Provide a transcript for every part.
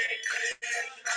Hare Krishna.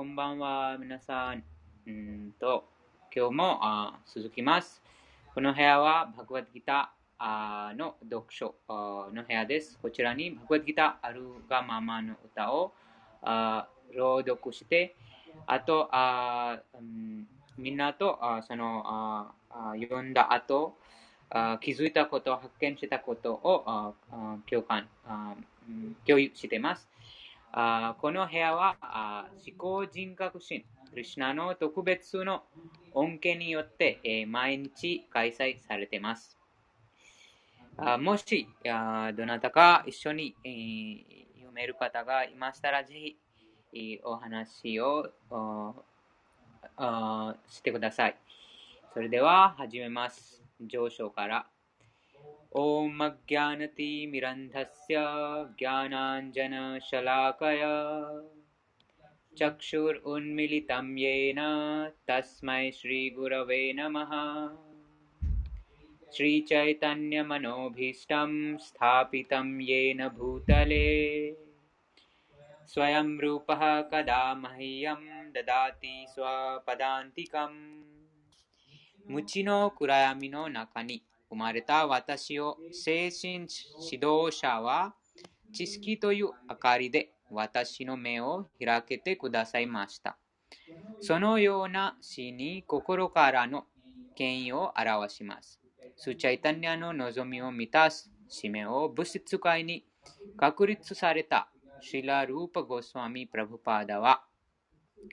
こんばんは、皆さん。うんと今日もあ続きます。この部屋はバグワッドギターの読書の部屋です。こちらにバグワッドギターあるがままの歌をあ朗読して、あとあ、うん、みんなとあそのあ読んだ後あ気づいたこと、発見したことをあ共感あ共有しています。あこの部屋はあ思考人格心、クリュナの特別の恩恵によって、えー、毎日開催されています。あもしあ、どなたか一緒に、えー、読める方がいましたら、ぜひ、えー、お話をしてください。それでは始めます。上昇から。ॐ अज्ञानतिमिरन्धस्य ज्ञानाञ्जनशलाकय। चक्षुरुन्मिलितं येन तस्मै श्रीगुरवे नमः। श्रीचैतन्यमनोभीष्टं स्थापितं येन भूतले। स्वयं रूपः कदा मह्यं ददाति स्वपदान्तिकम्। मुचिनो कुरायामिनो नकनि 生まれた私を精神指導者は知識という明かりで私の目を開けてくださいました。そのような死に心からの権威を表します。スチャイタニアの望みを満たす使命を物質界に確立されたシラ・ルーパ・ゴスワミ・プラブパーダは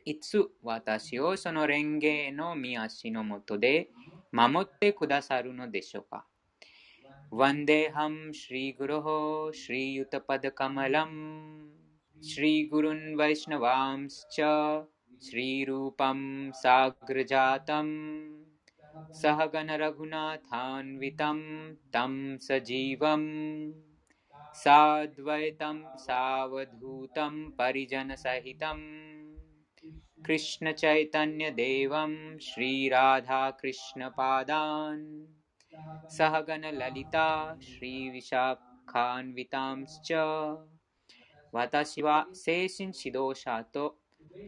いつ私をその蓮華の見足のもとで मामोत्ते खुदा सारुनो देशो का वन्देऽहं श्रीगुरोः श्रीयुतपदकमलम् श्रीगुरुन् वैष्णवांश्च श्रीरूपं साग्रजातम् सहगणरघुनाथान्वितं तं कृष्णचैतन्यदेवं श्रीराधाकृष्णपादान् सहगणललिता श्रीविशाखान्वितांश्च 私は精神指導者と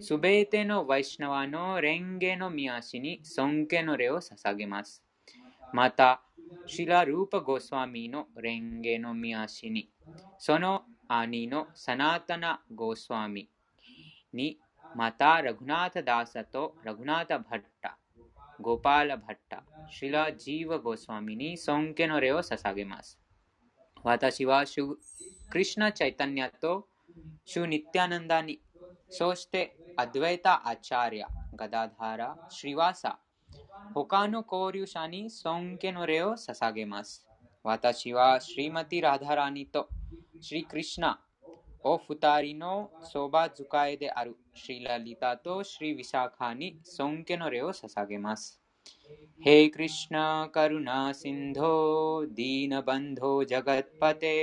すべてのワイシナワの蓮華の御足に尊敬の礼を捧げます。また、 シラ・ルーパ・ゴスワミの蓮華の見足に、その兄のサナータナ・ゴスワミに、 またラグナータ・ダーサとラグナータ・バッタ、ゴパーラ・バッタ、シラ・ジーワ・ゴスワお二人のそば使いであるシリラリタとシリ・ヴィシャカに尊敬の礼を捧げます。हे कृष्ण करुणा सिन्धो दीनबन्धो जगत्पते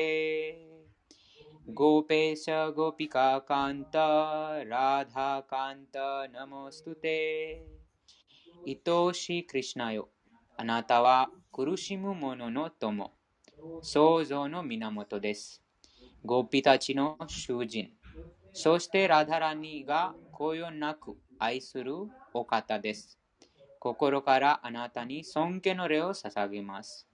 गोपेश गोपिकान्त राधाकान्त नमोऽस्तु ते 愛しいクリシナよ。あなたは ゴピたちの囚人、そしてラダラニが声なく愛するお方です。心からあなたに尊敬の礼を捧げます。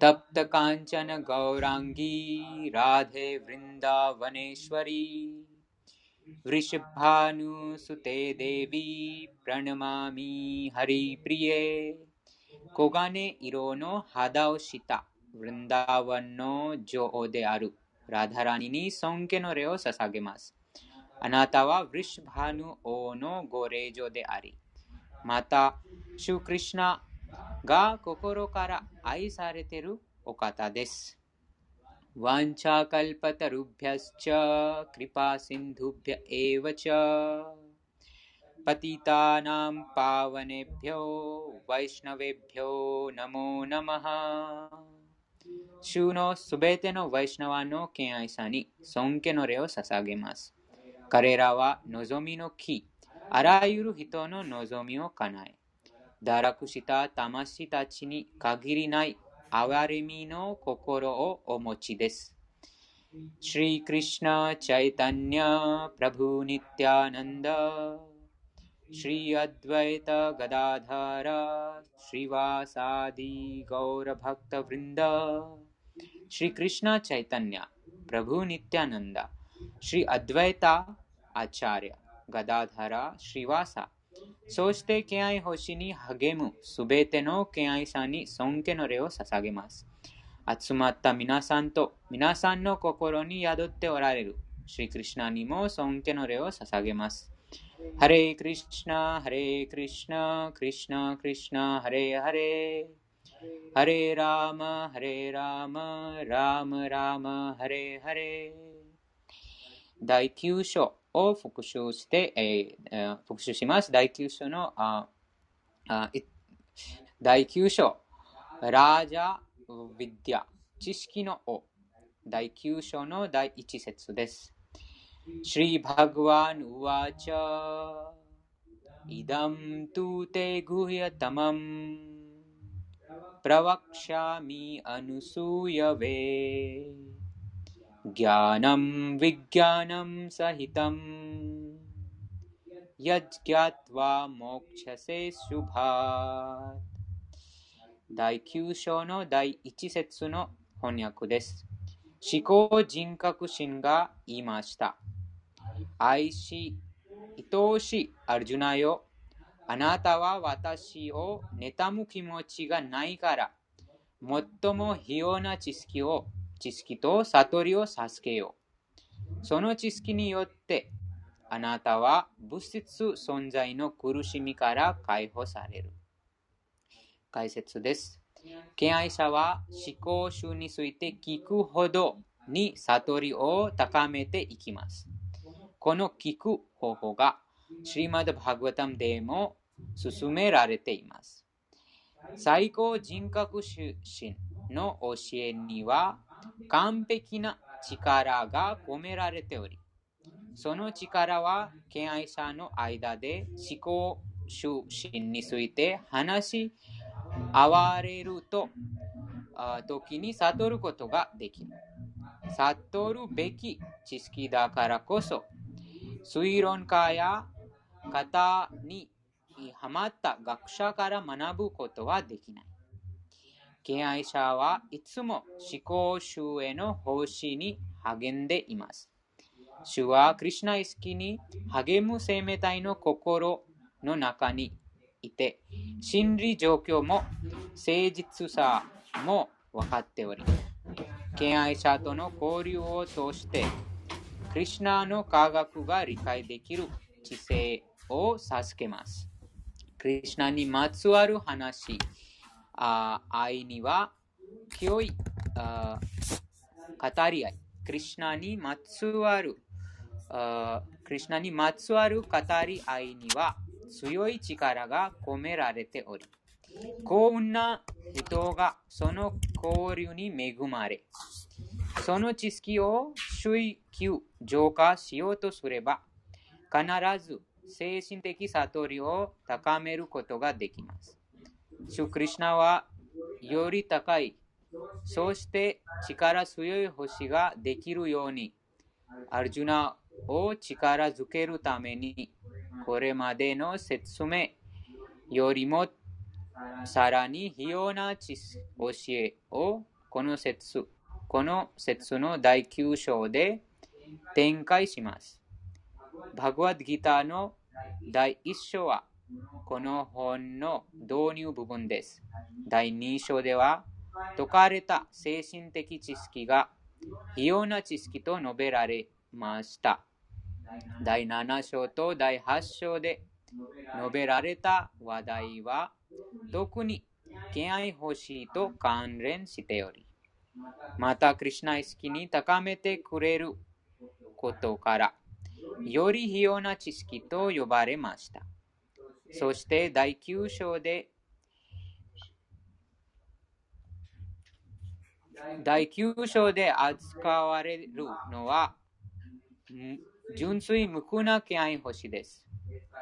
तप्त काञ्चन गौराङ्गी राधे वृन्दावनेश्वरी वृषभानुसुते देवी प्रणमामि हरिप्रिये 黄金色 の肌をしたヴリンダーワンの女王であるラダラニに尊敬の礼を捧げます。あなたはヴリシュバヌ王のご霊女であり、また、シュクリシナが心から愛されて。のすべてのワイシナワの敬愛さに尊敬の礼を捧げます。彼らは望みの木、あらゆる人の望みを叶え、堕落した魂たちに限りない憐れみの心をお持ちです。シリクリシリアドゥエタ・ガダーダラ、シリワサディ・ゴーラ・バクタ・ブリンダ、シリクリシナ・チャイタニア、プラブ・ニッティアナンダ、シリアドゥエタ・アチャリア、ガダーダラ、シリワサ、そして、ケアイ・ホシニ・ハゲム、すべてのケアイ・サニ・ソンケノレオ・ササゲマス、集まった皆さんと皆さんの心に宿っておられる、シリクリシナにも尊敬の礼を捧げます。ハレイクリシナ、ハレイクリシナ、クリシナ、クリシナ、ハレハレ。ハレラーマ、ハレラーマ、ラームラーマ、ハレハレ。第9章を復習して、えー、復習します。第9章の、ああ第9章、ラージャ・ヴィディア、知識の王。第9章の第一節です。श्रीभगवान् उवाच इदं तु ते गुह्यतमम् प्रवक्ष्यामि अनुसूयवे ज्ञानं विज्ञानं सहितं यज्ञात्वा मोक्षसे शुभात् 第9章の第1節の翻訳です。思考人格心が言いました。 愛し、愛おしいアルジュナよ。あなたは私を妬む気持ちがないから、最も必要な知識を、知識と悟りを授けよう。その知識によって、あなたは物質存在の苦しみから解放される。解説です。敬愛者は思考集について聞くほどに悟りを高めていきます。この聞く方法がシリマド・バグワタムでも進められています。最高人格出身の教えには完璧な力が込められており、その力は敬愛者の間で思考出身について話し合われると時に悟ることができる。悟るべき知識だからこそ推論家や型にはまった学者から学ぶことはできない。敬愛者はいつも思考主への奉仕に励んでいます。主はクリュナイスキに励む生命体の心の中にいて、心理状況も誠実さも分かっており、敬愛者との交流を通して、クリュナの科学が理解できる知性を授けます。クリュナにまつわる話、あ愛には清いあ語り合い、クリュナにまつわるあクリュナにまつわる語り合いには強い力が込められており、幸運な人がその交流に恵まれ、その知識を追求、浄化しようとすれば、必ず精神的悟りを高めることができます。シュクリシナはより高い、そして力強い星ができるように、アルジュナを力づけるために、これまでの説明よりもさらに費用な教えをこの説この説の第9章で展開します。バグワッドギターの第1章はこの本の導入部分です。第2章では説かれた精神的知識が費用な知識と述べられました。第7章と第8章で述べられた話題は特に敬愛欲しいと関連しており、また、クリュナ意識に高めてくれることから、より費用な知識と呼ばれました。そして第9章で、第9章で扱われるのは、純粋無垢な気合星です。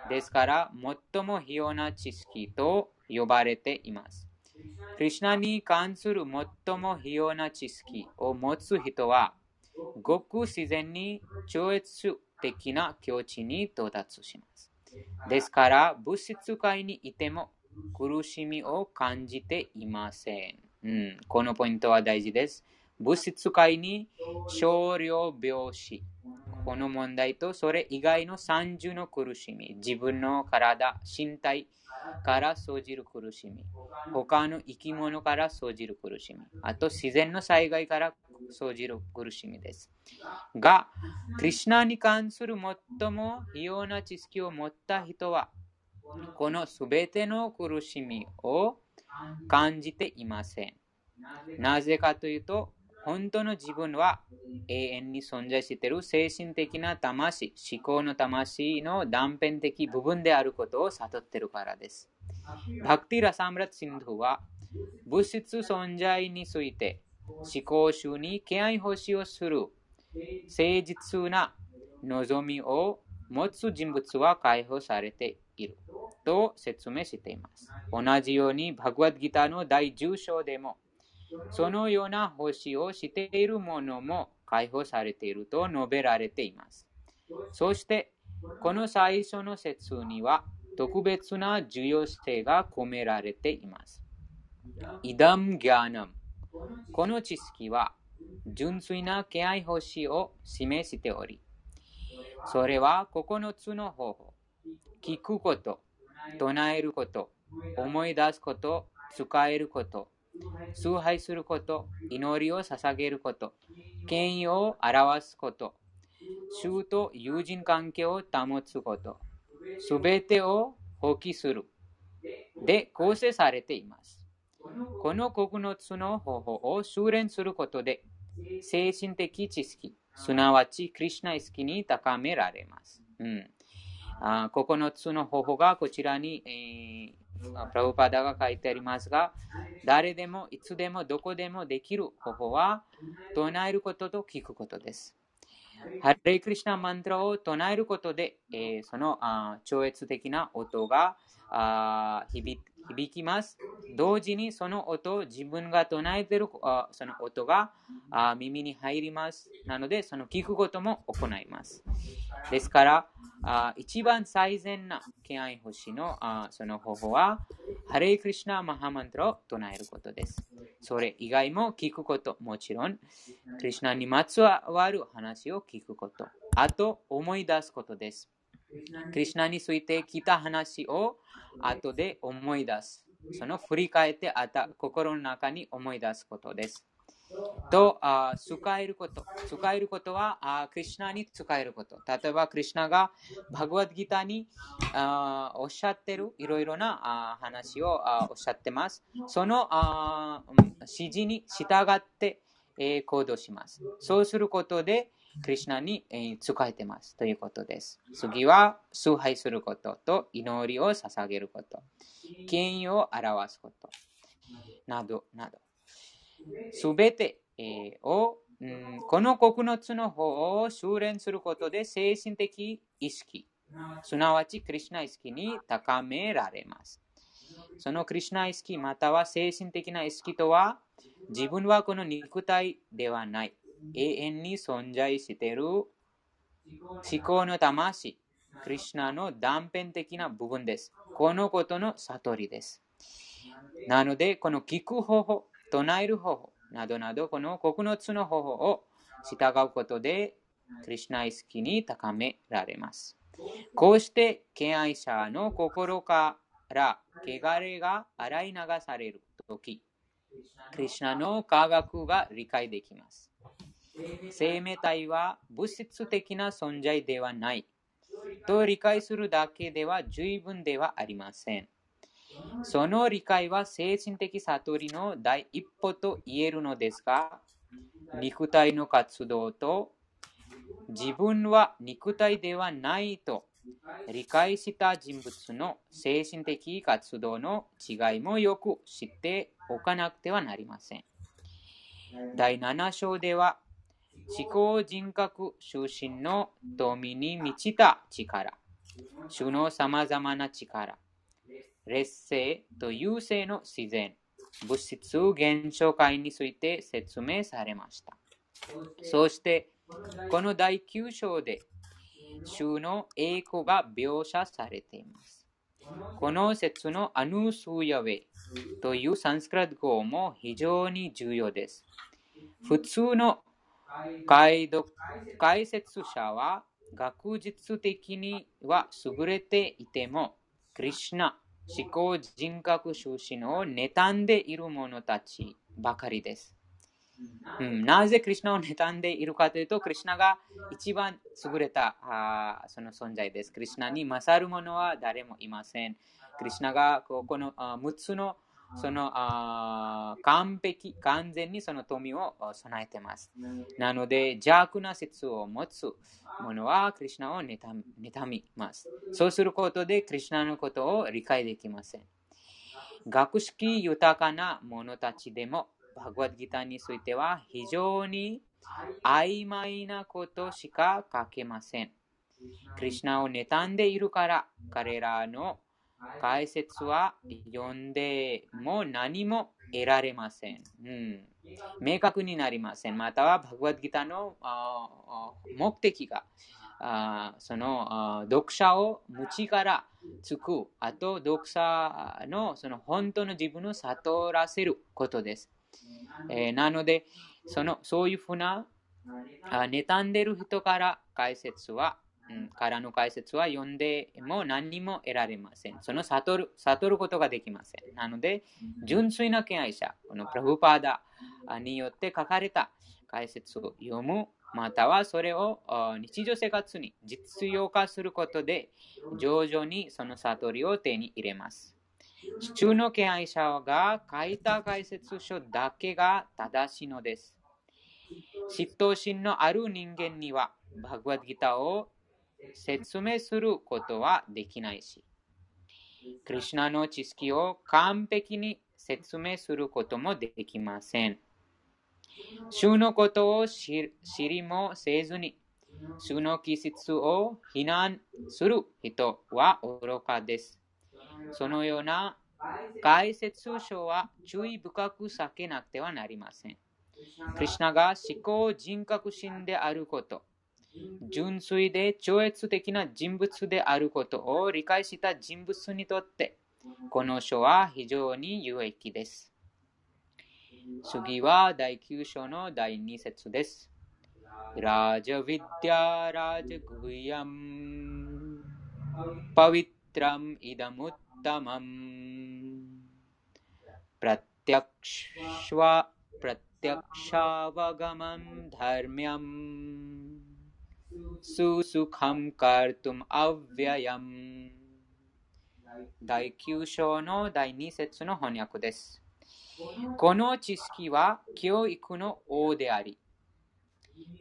ですから、最も費用な知識と呼ばれています。クリュナに関する最も費用な知識を持つ人は、ごく自然に超越的な境地に到達します。ですから、物質界にいても苦しみを感じていません。うん、このポイントは大事です。物質界に少量病死、この問題とそれ以外の三重の苦しみ、自分の体、身体から生じる苦しみ、他の生き物から生じる苦しみ、あと自然の災害から生じる苦しみです。が、クリュナに関する最も異様な知識を持った人は、このすべての苦しみを感じていません。なぜかというと、本当の自分は永遠に存在している精神的な魂、思考の魂の断片的部分であることを悟っているからです。バクティラ・サムラッシンドは物質存在について思考集に敬愛欲しをする誠実な望みを持つ人物は解放されていると説明しています。同じように、バグワッドギターの第10章でもそのような星をしているものも解放されていると述べられています。そして、この最初の説には特別な重要性が込められています。イダム・ギャナム。この知識は純粋な気配星を示しており、それは9つの方法。聞くこと、唱えること、思い出すこと、使えること、崇拝すること、祈りを捧げること、権威を表すこと、衆と友人関係を保つこと、すべてを放棄する。で構成されています。この9つの方法を修練することで、精神的知識、すなわちクリュナ意識に高められます。うん、あ9つの方法がこちらに、えープラブパダが書いてありますが、誰でもいつでもどこでもできる方法は、唱えることと聞くことです。ハレイクリシナマントラを唱えることで、えー、そのあ超越的な音があ響きます。同時にその音を自分が唱えているあその音があ耳に入ります。なので、その聞くことも行います。ですから、あ一番最善な敬愛星のあその方法は、ハレイクリシナマハマントラを唱えることです。それ以外も聞くこと、もちろん、クリシナにまつわる話を聞くこと、あと思い出すことです。クリシナについて聞いた話を後で思い出す。その振り返ってあた心の中に思い出すことです。とあ使えること。使えることはあクリュナに使えること。例えば、クリュナがバグワッドギターにあおっしゃってるいろいろなあ話をあおっしゃってます。そのあ指示に従って、えー、行動します。そうすることで、クリュナに、えー、使えてますということです。次は、崇拝することと祈りを捧げること。権威を表すこと。など、など。すべてを、うん、この9つの方を修練することで精神的意識、すなわちクリュナ意識に高められます。そのクリュナ意識または精神的な意識とは、自分はこの肉体ではない、永遠に存在している思考の魂、クリュナの断片的な部分です。このことの悟りです。なので、この聞く方法、唱える方法などなど、この9つの方法を従うことで、クリュナ意識に高められます。こうして、敬愛者の心から汚れが洗い流されるとき、クリュナの科学が理解できます。生命体は物質的な存在ではないと理解するだけでは十分ではありません。その理解は精神的悟りの第一歩と言えるのですが、肉体の活動と自分は肉体ではないと理解した人物の精神的活動の違いもよく知っておかなくてはなりません。第7章では思考人格出身の富に満ちた力、主の様々な力、劣勢と優勢の自然、物質現象界について説明されました。そして、この第9章で、主の栄光が描写されています。この説のアヌスーヤウェというサンスクラット語も非常に重要です。普通の解読解説者は学術的には優れていても、クリシナ思考人格出身を妬んでいる者たちばかりです。うん、なぜクリュナを妬んでいるかというと、クリュナが一番優れたあその存在です。クリュナに勝る者は誰もいません。クリュナがこの6つのそのあ完璧、完全にその富を備えてます。なので、邪悪な説を持つ者はクリュナを妬みます。そうすることで、クリュナのことを理解できません。学識豊かな者たちでも、バグワッドギターについては非常に曖昧なことしか書けません。クリュナを妬んでいるから、彼らの解説は読んでも何も得られません。うん、明確になりません。または、バグワッドギターの目的が、その読者を無知からつく、あと読者のその本当の自分を悟らせることです。えー、なので、そのそういうふうな妬んでる人から解説はうん、からの解説は読んでも何にも得られません。その悟る悟ることができません。なので、純粋な敬愛者、このプラブパーダによって書かれた解説を読む、またはそれを日常生活に実用化することで、徐々にその悟りを手に入れます。中の敬愛者が書いた解説書だけが正しいのです。嫉妬心のある人間には、バグワッドギターを説明することはできないし、クリュナの知識を完璧に説明することもできません。主のことを知りもせずに、主の気質を非難する人は愚かです。そのような解説書は注意深く避けなくてはなりません。クリュナが思考人格心であること、純粋で超越的な人物であることを理解した人物にとって、この書は非常に有益です。次は第9章の第2節です。ラジャヴィディアラジャグヤムパヴィトラムイダムッタマムプラティアクシュワプラティアクシャワガマンダルミャムススカムカルトムアヴィアヤム第9章の第2節の翻訳です。この知識は教育の王であり、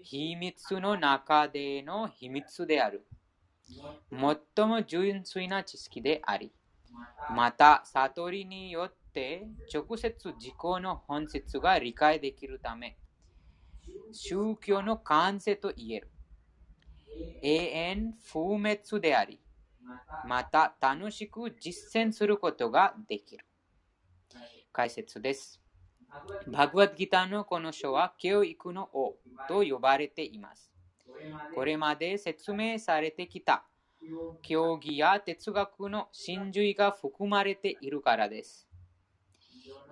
秘密の中での秘密である。最も純粋な知識であり、また悟りによって直接自己の本質が理解できるため、宗教の完成と言える。永遠不滅であり、また楽しく実践することができる。解説です。バグワッドギターのこの書は教育の王と呼ばれています。これまで説明されてきた教義や哲学の真髄が含まれているからです。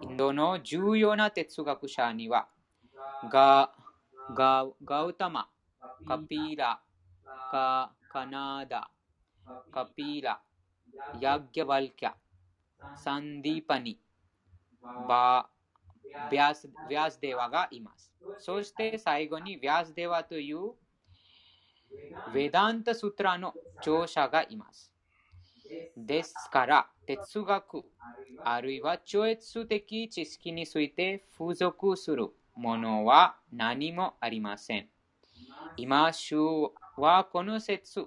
インドの重要な哲学者にはガガガウタマ、カピーラ、カカナダ、カピーラ、ヤッギャバルキャ、サンディーパニ、バービャスビャスデワがいます。そして最後にビャスデワというヴェダンタストラの著者がいます。ですから、哲学、あるいは超越的知識について付属するものは何もありません。今、週はこの説、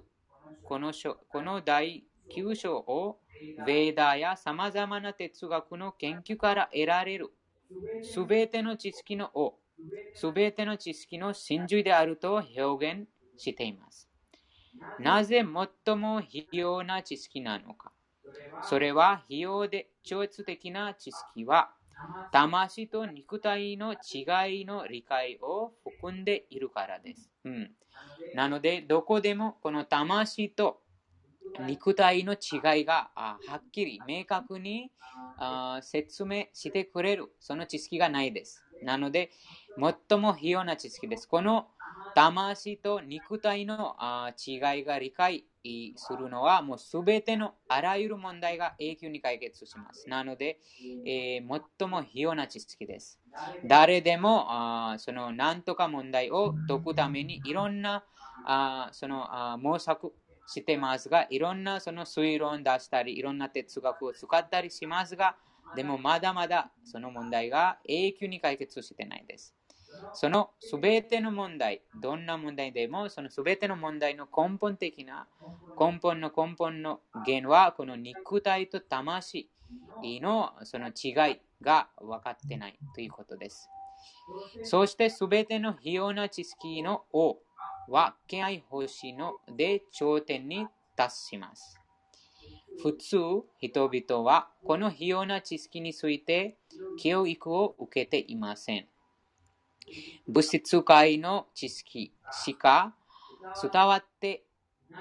この書この第9章をヴェーダーやさまざまな哲学の研究から得られるすべての知識の王、すべての知識の真髄であると表現しています。なぜ最も必要な知識なのか。それは費用で超越的な知識は魂と肉体の違いの理解を含んでいるからです。うん、なので、どこでもこの魂と肉体の違いがはっきり明確に説明してくれるその知識がないです。なので、最も必要な知識です。この魂と肉体の違いが理解するのはもうすべてのあらゆる問題が永久に解決します。なので、えー、最も必要な知識です。誰でもあその何とか問題を解くためにいろんなあそのあ模索してますが、いろんなその推論出したり、いろんな哲学を使ったりしますが、でもまだまだその問題が永久に解決してないです。そのすべての問題、どんな問題でも、そのすべての問題の根本的な、根本の根本の原は、この肉体と魂のその違いが分かってないということです。そしてすべての費用な知識の王は敬愛奉仕ので頂点に達します。普通、人々はこの費用な知識について教育を受けていません。物質界の知識しか伝わって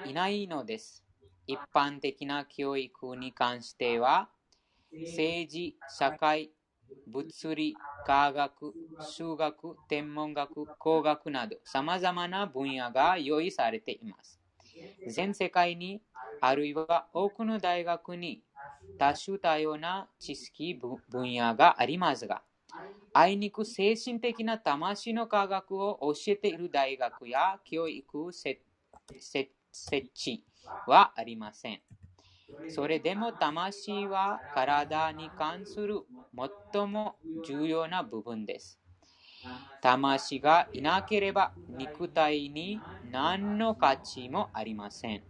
いないのです。一般的な教育に関しては、政治、社会、物理、科学、数学、天文学、工学など様々な分野が用意されています。全世界に、あるいは多くの大学に多種多様な知識分野がありますが、あいにく精神的な魂の科学を教えている大学や教育設置はありません。それでも魂は体に関する最も重要な部分です。魂がいなければ肉体に何の価値もありません。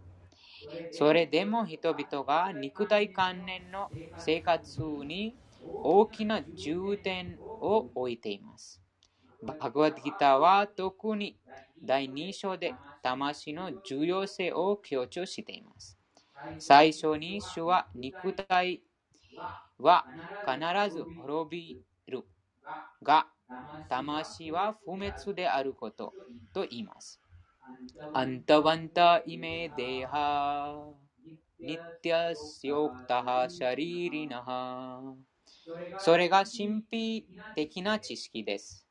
それでも人々が肉体関連の生活に大きな重点を置いています。バグワッドギターは特に第2章で魂の重要性を強調しています。最初に主は肉体は必ず滅びるが、魂は不滅であることと言います。アンタワンタイメデハニティアスヨクタハシャリリナハそれが神秘的な知識です。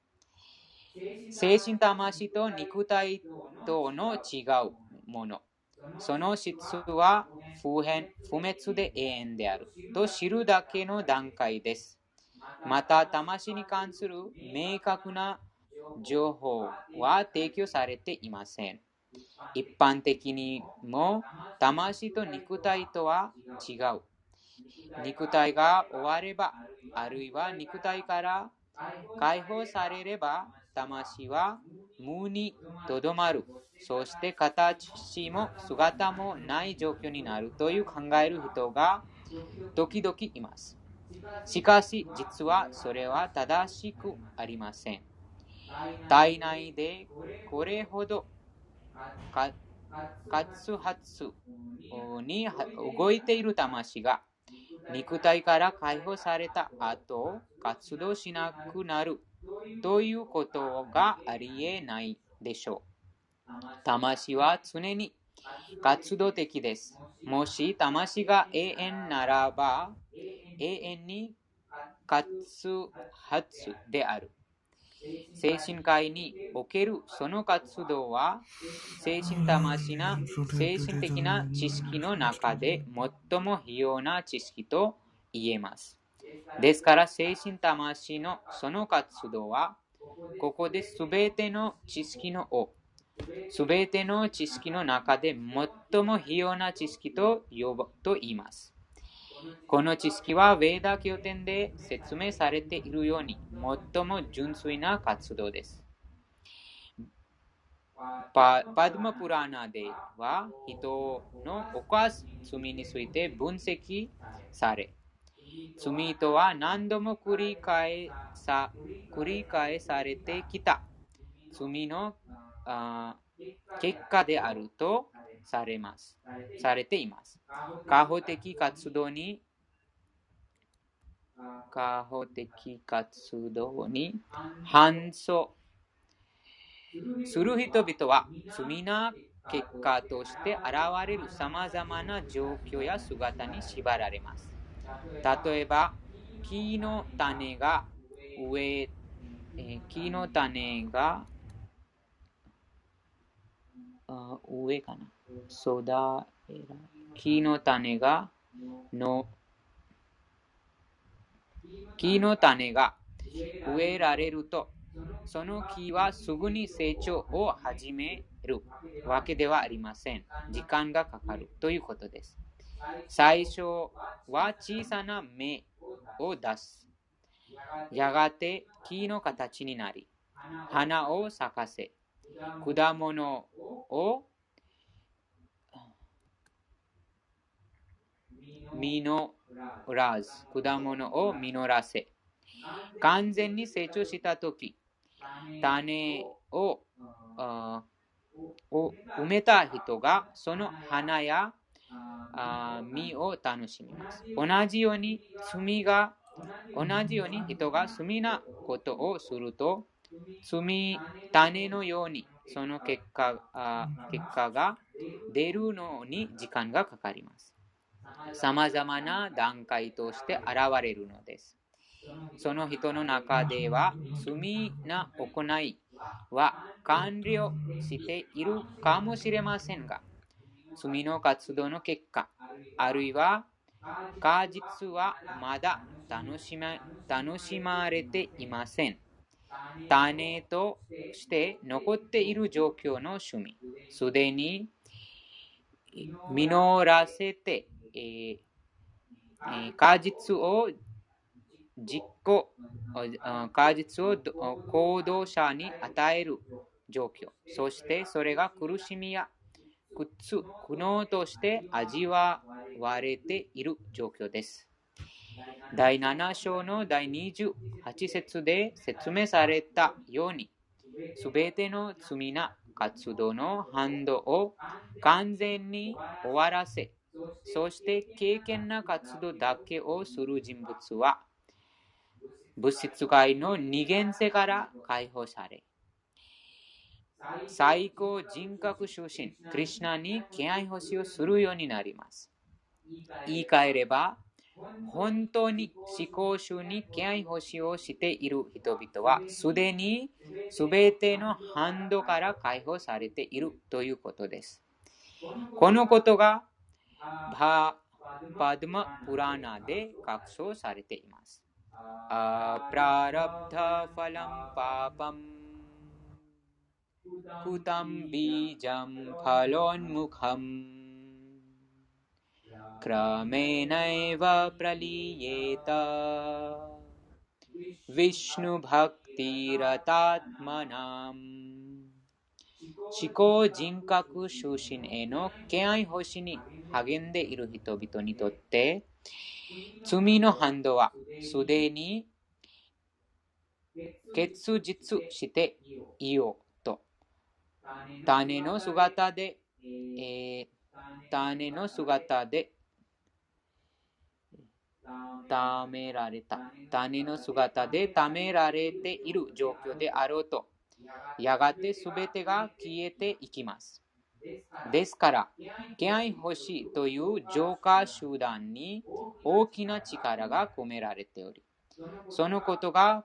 精神魂と肉体との違うもの。その質は不変、不滅で永遠であると知るだけの段階です。また、魂に関する明確な情報は提供されていません。一般的にも魂と肉体とは違う。肉体が終われば、あるいは肉体から解放されれば、魂は無にとどまる。そして形も姿もない状況になるという考える人が時々います。しかし、実はそれは正しくありません。体内でこれほど活発に動いている魂が肉体から解放された後、活動しなくなるということがありえないでしょう？魂は常に活動的です。もし魂が永遠ならば、永遠に活発である。精神科医におけるその活動は精神魂な精神的な知識の中で最も必要な知識と言えます。ですから精神魂のその活動はここで全ての知識の王、全ての知識の中で最も必要な知識と呼ぶと言います。この知識は、ウェーダ経典で説明されているように、最も純粋な活動です。パパドマプラーナでは、人の犯す罪について分析され、罪とは何度も繰り返さ繰り返されてきた罪の結果であるとされます。されています。過保的活動に過保的活動に反走する人々は罪な結果として現れるさまざまな状況や姿に縛られます。例えば、木の種が植え、え木の種が上かな。育えら木の種がの木の種が植えられると、その木はすぐに成長を始めるわけではありません。時間がかかるということです。最初は小さな芽を出す。やがて木の形になり、花を咲かせ、果物を実らず、果物を実らせ、完全に成長したとき、種をを埋めた人がその花や実を楽しみます。同じように罪が同じように人が罪なことをすると罪種のようにその結果あ結果が出るのに時間がかかります。さまざまな段階として現れるのです。その人の中では罪な行いは完了しているかもしれませんが、罪の活動の結果、あるいは果実はまだ楽しま楽しまれていません。種として残っている状況の趣味、すでに実らせて、えー、果実を実行、果実を行動者に与える状況、そしてそれが苦しみや苦痛、苦悩として味わわれている状況です。第7章の第28節で説明されたように、すべての罪な活動の反動を完全に終わらせ、そして経験な活動だけをする人物は、物質界の二元性から解放され、最高人格出身、クリュナに敬愛欲しをするようになります。言い換えれば、本当に思考集に敬愛欲しをしている人々は、すでにすべてのハンドから解放されているということです。このことがバパドマ・プラナで確証されています。アプララプタファランパパン クタンビジャンパロンムカム क्रमेणैव प्रलीयेत विष्णुभक्तिरतात्मनाम् 思考人格出身への敬愛星に励んでいる人々にとって罪の反動はすでに結実していようと 種の姿で、えー、種の姿でためられた種の姿でためられている状況であろうとやがてすべてが消えていきます。ですから、敬愛星という浄化集団に大きな力が込められており、そのことが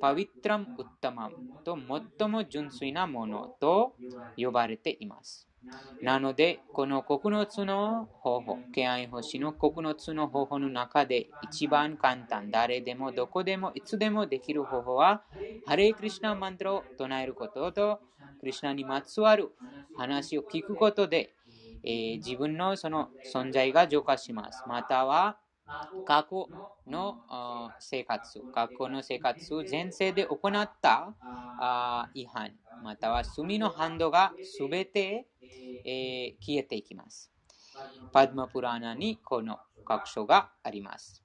パビットラム・ウッタマムと最も純粋なものと呼ばれています。なので、この9つの方法、敬愛星の9つの方法の中で一番簡単、誰でもどこでもいつでもできる方法は、ハレイクリシナマントラを唱えることと、クリシナにまつわる話を聞くことで、えー、自分のその存在が浄化します。または、過去の生活、過去の生活、前世で行った違反、または罪の反動がすべてえ、消えていきます。パドマプラーナにこの確証があります。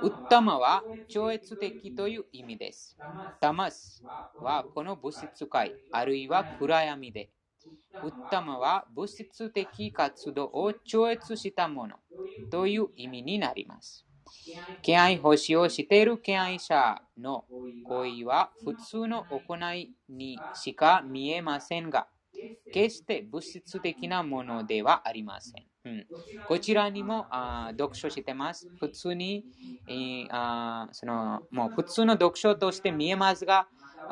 ウッタマは超越的という意味です。タマスはこの物質界、あるいは暗闇で。ウッタマは物質的活動を超越したものという意味になります。敬愛星をしている敬愛者の行為は普通の行いにしか見えませんが、決して物質的なものではありません。うん、こちらにもあ読書してます。普通に、えー、あそのもう普通の読書として見えますが、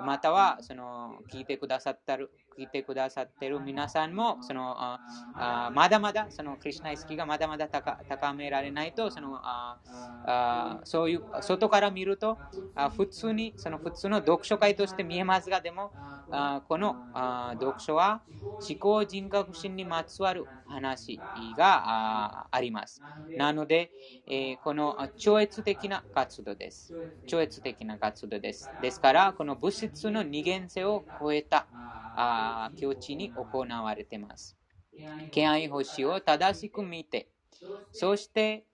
またはその聞いてくださったる聞いてくださってる皆さんもそのああまだまだそのクリュナ意識がまだまだ高められないとそのああそういう外から見るとあ普通にその普通の読書会として見えますがでもあこのあ読書は思考人格心にまつわる話があります。なので、えー、この超越的な活動です。超越的な活動です。ですから、この物質の二元性を超えたあ境地に行われています。敬愛星を正しく見て、そして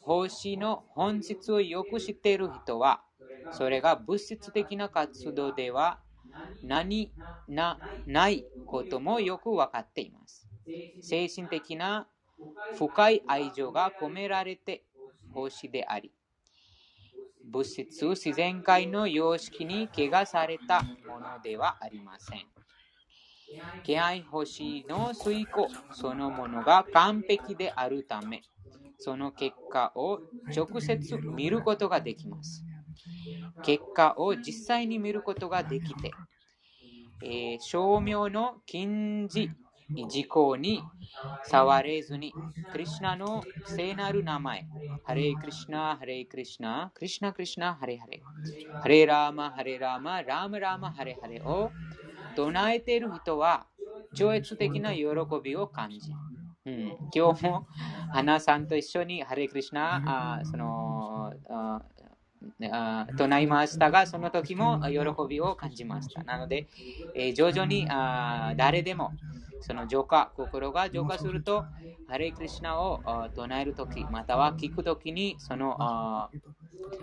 星の本質をよく知っている人は、それが物質的な活動では何なないこともよく分かっています。精神的な深い愛情が込められて星であり、物質自然界の様式に怪我されたものではありません。気合星の遂行そのものが完璧であるため、その結果を直接見ることができます。結果を実際に見ることができて、えー、照明の禁じ事項に触れずに、クリュナの聖なる名前、ハレクリシナ、ハレクリシナ、クリシナクリシナ、ハレハレ、ハレラーマ、ハレラーマ、ラーマラーマ、ハレハレを唱えている人は超越的な喜びを感じ、うん、今日も花さんと一緒にハレクリシナ、あそのあ唱いましたが、その時も喜びを感じました。なので、えー、徐々にあ誰でもその浄化、心が浄化すると、ハレクリシナを唱えるとき、または聞くときに、その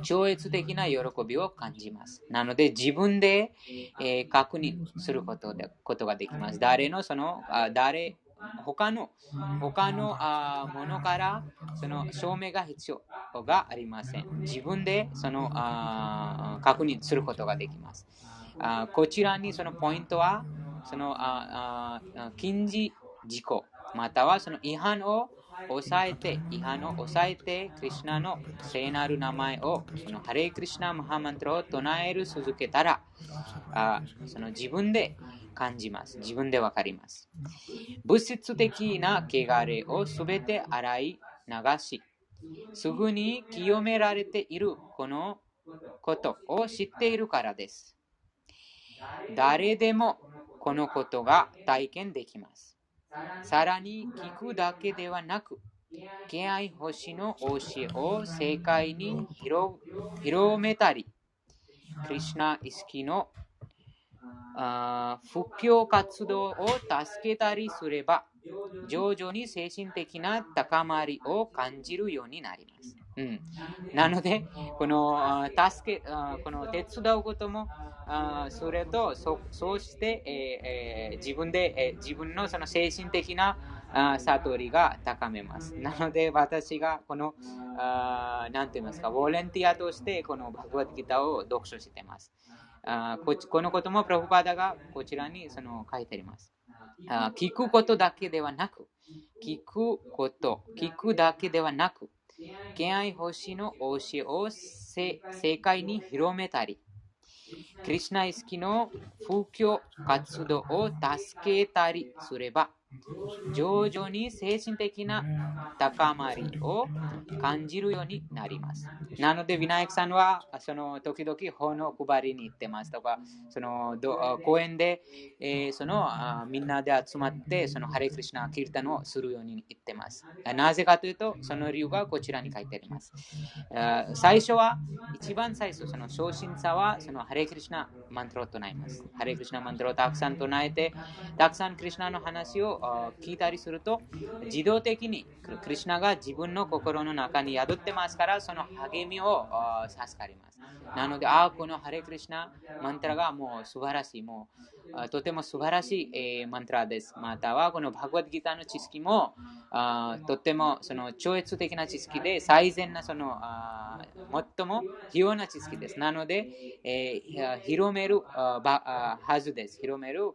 超越的な喜びを感じます。なので、自分で、えー、確認することでことができます。誰の、その、あ誰、他の他のあものからその証明が必要がありません。自分でそのあ確認することができます。あこちらにそのポイントは、そのああ禁じ事項、またはその違反を抑えて、違反を抑えて、クリュナの聖なる名前を、そのハレイクリシナマハマントラを唱える続けたら、あその自分で感じます。自分でわかります。物質的な汚れをすべて洗い流し、すぐに清められているこのことを知っているからです。誰でもこのことが体験できます。さらに聞くだけではなく、敬愛星の教えを世界に広めたり、クリュナ意識の復興活動を助けたりすれば、徐々に精神的な高まりを感じるようになります。うん、なので、この助けこの手伝うことも、それとそそうして、えー、自分で、えー、自分のその精神的な悟りが高めます。なので、私がこの、なんて言いますか、ボランティアとしてこのバグワッドギターを読書しています。あここのこともプラフパーダがこちらにその書いてあります。あ聞くことだけではなく、聞くこと、聞くだけではなく、敬愛星の教えを世界に広めたり、クリュナイスキの布教活動を助けたりすれば、徐々に精神的な高まりを感じるようになります。なので、ヴィナイクさんはその時々本を配りに行ってますとか、その公園で、えー、そのみんなで集まってそのハレクリシナ・キルタンをするように言ってます。なぜかというと、その理由がこちらに書いてあります。最初は、一番最初、その初心者はそのハレクリシナ・マントロを唱えます。ハレクリシナ・マントロをたくさん唱えて、たくさんクリシナの話を聞いたりすると、自動的にクリュナが自分の心の中に宿ってますから、その励みを授かります。なので、ああ、このハレクリシナマントラがもう素晴らしい、もうとても素晴らしい、えマントラです。または、このバグワッドギターの知識もあとてもその超越的な知識で最善なそのあ最も必要な知識です。なので、えー、広めるはずです。広める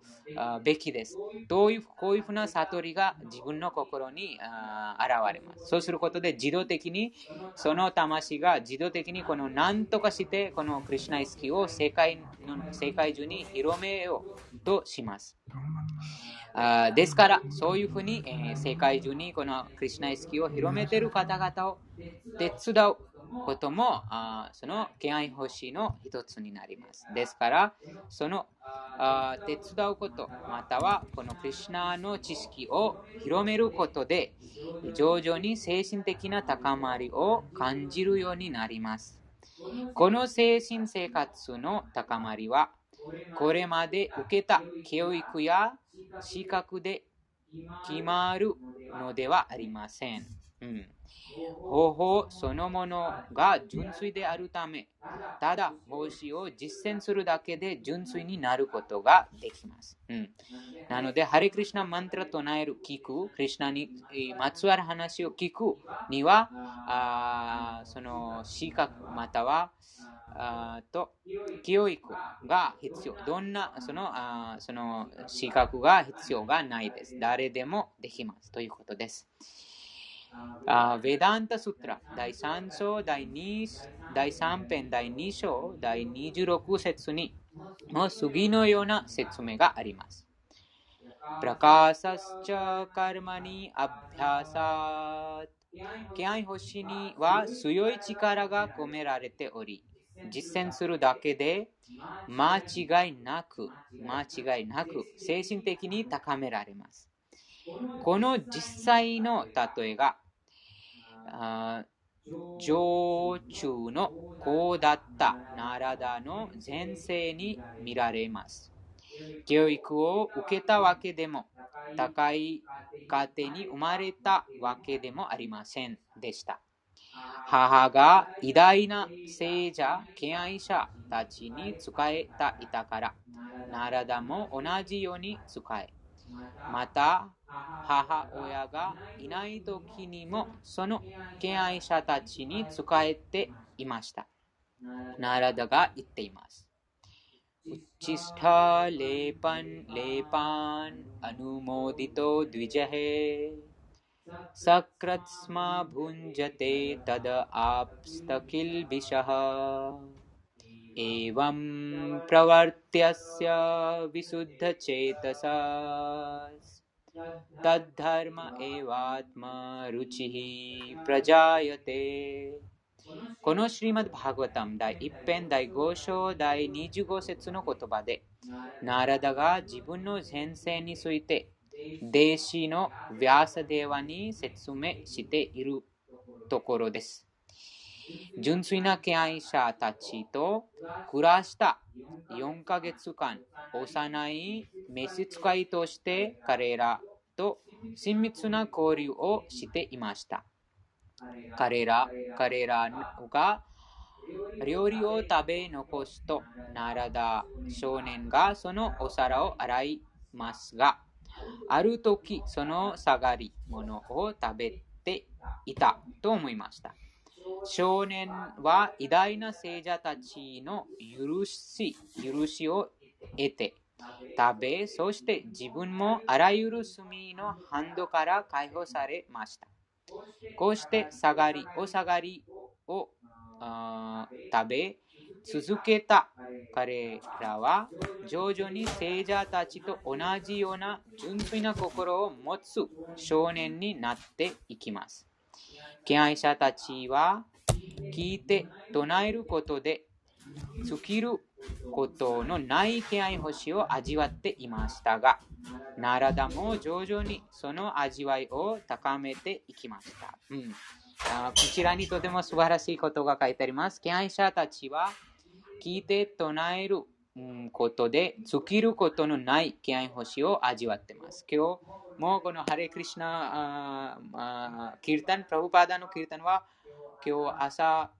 べきです。どういうこういうふうな悟りが自分の心に現れます。そうすることで自動的にその魂が自動的にこの何とかしてこのクリュナイスキーを世界の世界中に広めようとします。あですから、そういうふうに、えー、世界中にこのクリュナイスキーを広めている方々を手伝うことも、あその敬愛星の一つになります。ですから、そのあ手伝うこと、またはこのクリュナの知識を広めることで、徐々に精神的な高まりを感じるようになります。この精神生活の高まりは、これまで受けた教育や資格で決まるのではありません。方法そのものが純粋であるため、ただ奉仕を実践するだけで純粋になることができます。うん、なので、ハリクリシナマントラ唱える、聞く、クリシナにまつわる話を聞くには、あその資格またはあと教育が必要。どんなそのあその資格が必要がないです。誰でもできます。ということです。あベダンタストラ第3章第 2, 第3編第2章第26節にもう次のような説明があります。プラカサスチャカルマニアビャサ気合星には強い力が込められており、実践するだけで間違いなく、間違いなく精神的に高められます。この実際の例えが、常駐の子だったナラダの前世に見られます。教育を受けたわけでも、高い家庭に生まれたわけでもありませんでした。母が偉大な聖者、敬愛者たちに仕えていたから、ナラダも同じように仕え、また母親がいない時にもその敬愛者たちに仕えていました。ナラダが言っています。 उच्छिष्टलेपन् लेपान् अनुमोदितो द्विजः सकृत्स्मा भुञ्जते तद आप्स्तकिल्बिषः एवं प्रवर्त्यस्य विशुद्धचेतसा तद्धर्म एवात्मा रुचिः प्रजायते このシリマッバーガタム第一編第5章第25節の言葉で、ナラダが自分の先生について、弟子のヴィアサデーワに説明しているところです。 純粋な敬愛者たちと暮らした4ヶ月間、幼い召使いとして彼らと親密な交流をしていました。彼ら彼らが料理を食べ残すと、ナラダ少年がそのお皿を洗いますが、ある時その下がり物を食べていたと思いました。少年は偉大な聖者たちの許し許しを得て食べ、そして自分もあらゆる罪のハンドから解放されました。こうして下がり、お下がりを食べ続けた彼らは徐々に聖者たちと同じような純粋な心を持つ少年になっていきます。敬愛者たちは聞いて唱えることで尽きることのない気合星を味わっていましたが、ナラダも徐々にその味わいを高めていきました。うん、あこちらにとても素晴らしいことが書いてあります。敬愛者たちは聞いて唱えることで尽きることのない気合星を味わっています。今日もうこのハレクリシナキルタン、プラブパダのキルタンは今日朝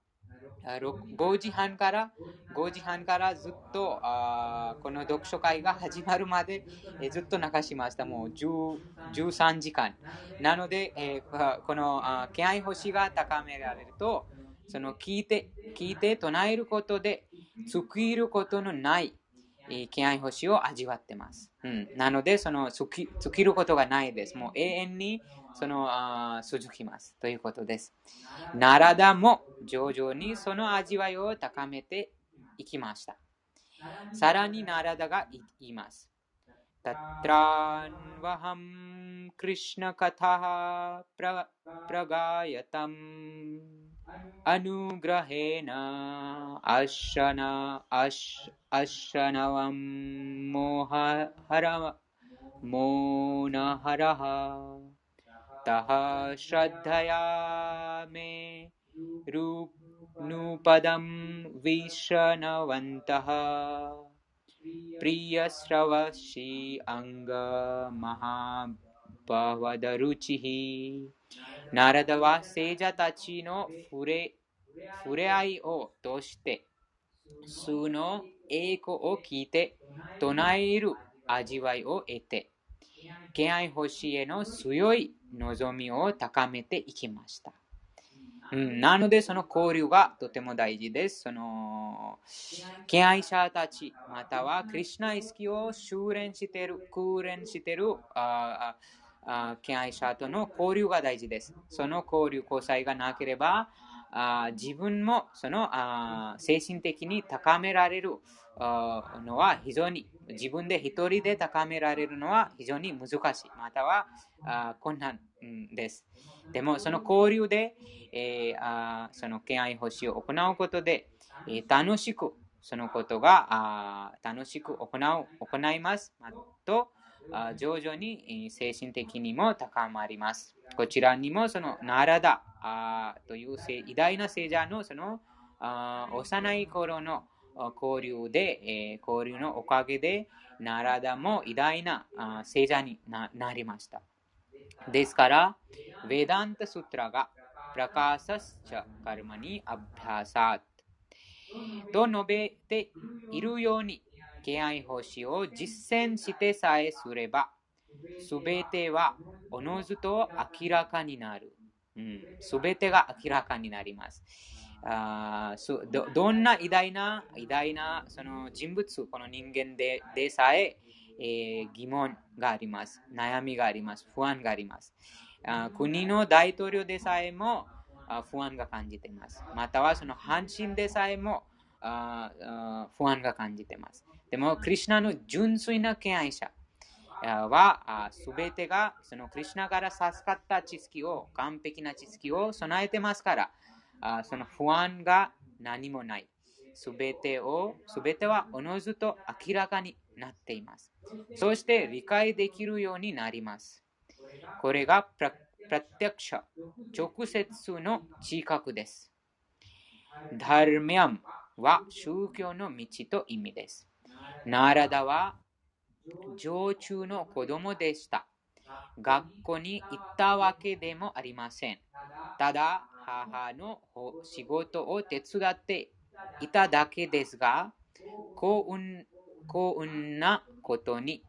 5時半から5時半からずっとあこの読書会が始まるまで、えずっと流しました。もう13時間。なので、えー、この気合星が高められると、その聞いて、聞いて唱えることで、尽きることのない気合星を味わってます。うん、なので、その尽き尽きることがないです。もう永遠にそのあ続きますということです。ナラダも徐々にその味わいを高めていきました。さらにナラダが言います。タトランワハムクリシナカタプラプラガヤタム अनुग्रहेण अश्रन अश् अश्रनवं मोहर मोनहरः। तः श्रद्धया मे रूपनुपदं विशृणवन्तः प्रियश्रवशी अङ्गमहा パーワダルチヒナラダは聖者たちの触れ触れ合いを通して数の栄光を聞いて唱える味わいを得て敬愛星への強い望みを高めていきました、うん、なのでその交流がとても大事ですその敬愛者たちまたはクリュナイスキを修練している空練しているああ敬愛者との交流が大事です。その交流、交際がなければ、あ自分もそのあ精神的に高められるのは非常に自分で一人で高められるのは非常に難しい。またはあ困難です。でもその交流で、えー、あその敬愛星を行うことで、えー、楽しくそのことがあ楽しく行う行います。と徐々に精神的にも高まります。こちらにもそのナラダという偉大な聖者のその幼い頃の交流で、え、交流のおかげで、ナラダも偉大な聖者になりました。ですから、ヴェダンタストラが、プラカーサスチャカルマにアブハサーと述べているように、敬愛星を実践してさえすれば、すべてはおのずと明らかになる。す、うん、べ、てが明らかになります。あどどんな偉大な偉大なその人物、この人間ででさええー、疑問があります。悩みがあります。不安があります。あ国の大統領でさえもあ不安が感じています。またはその阪神でさえもああ不安が感じています。でも、クリュナの純粋な敬愛者はすべてがそのクリュナから授かった知識を、完璧な知識を備えてますから、あその不安が何もない。すべてを、すべてはおのずと明らかになっています。そして理解できるようになります。これがプラッテクシャ、直接の知覚です。ダルミャムは宗教の道と意味です。ナラダは常駐の子供でした。学校に行ったわけでもありません。ただ、母の仕事を手伝っていただけですが、幸運幸運なことに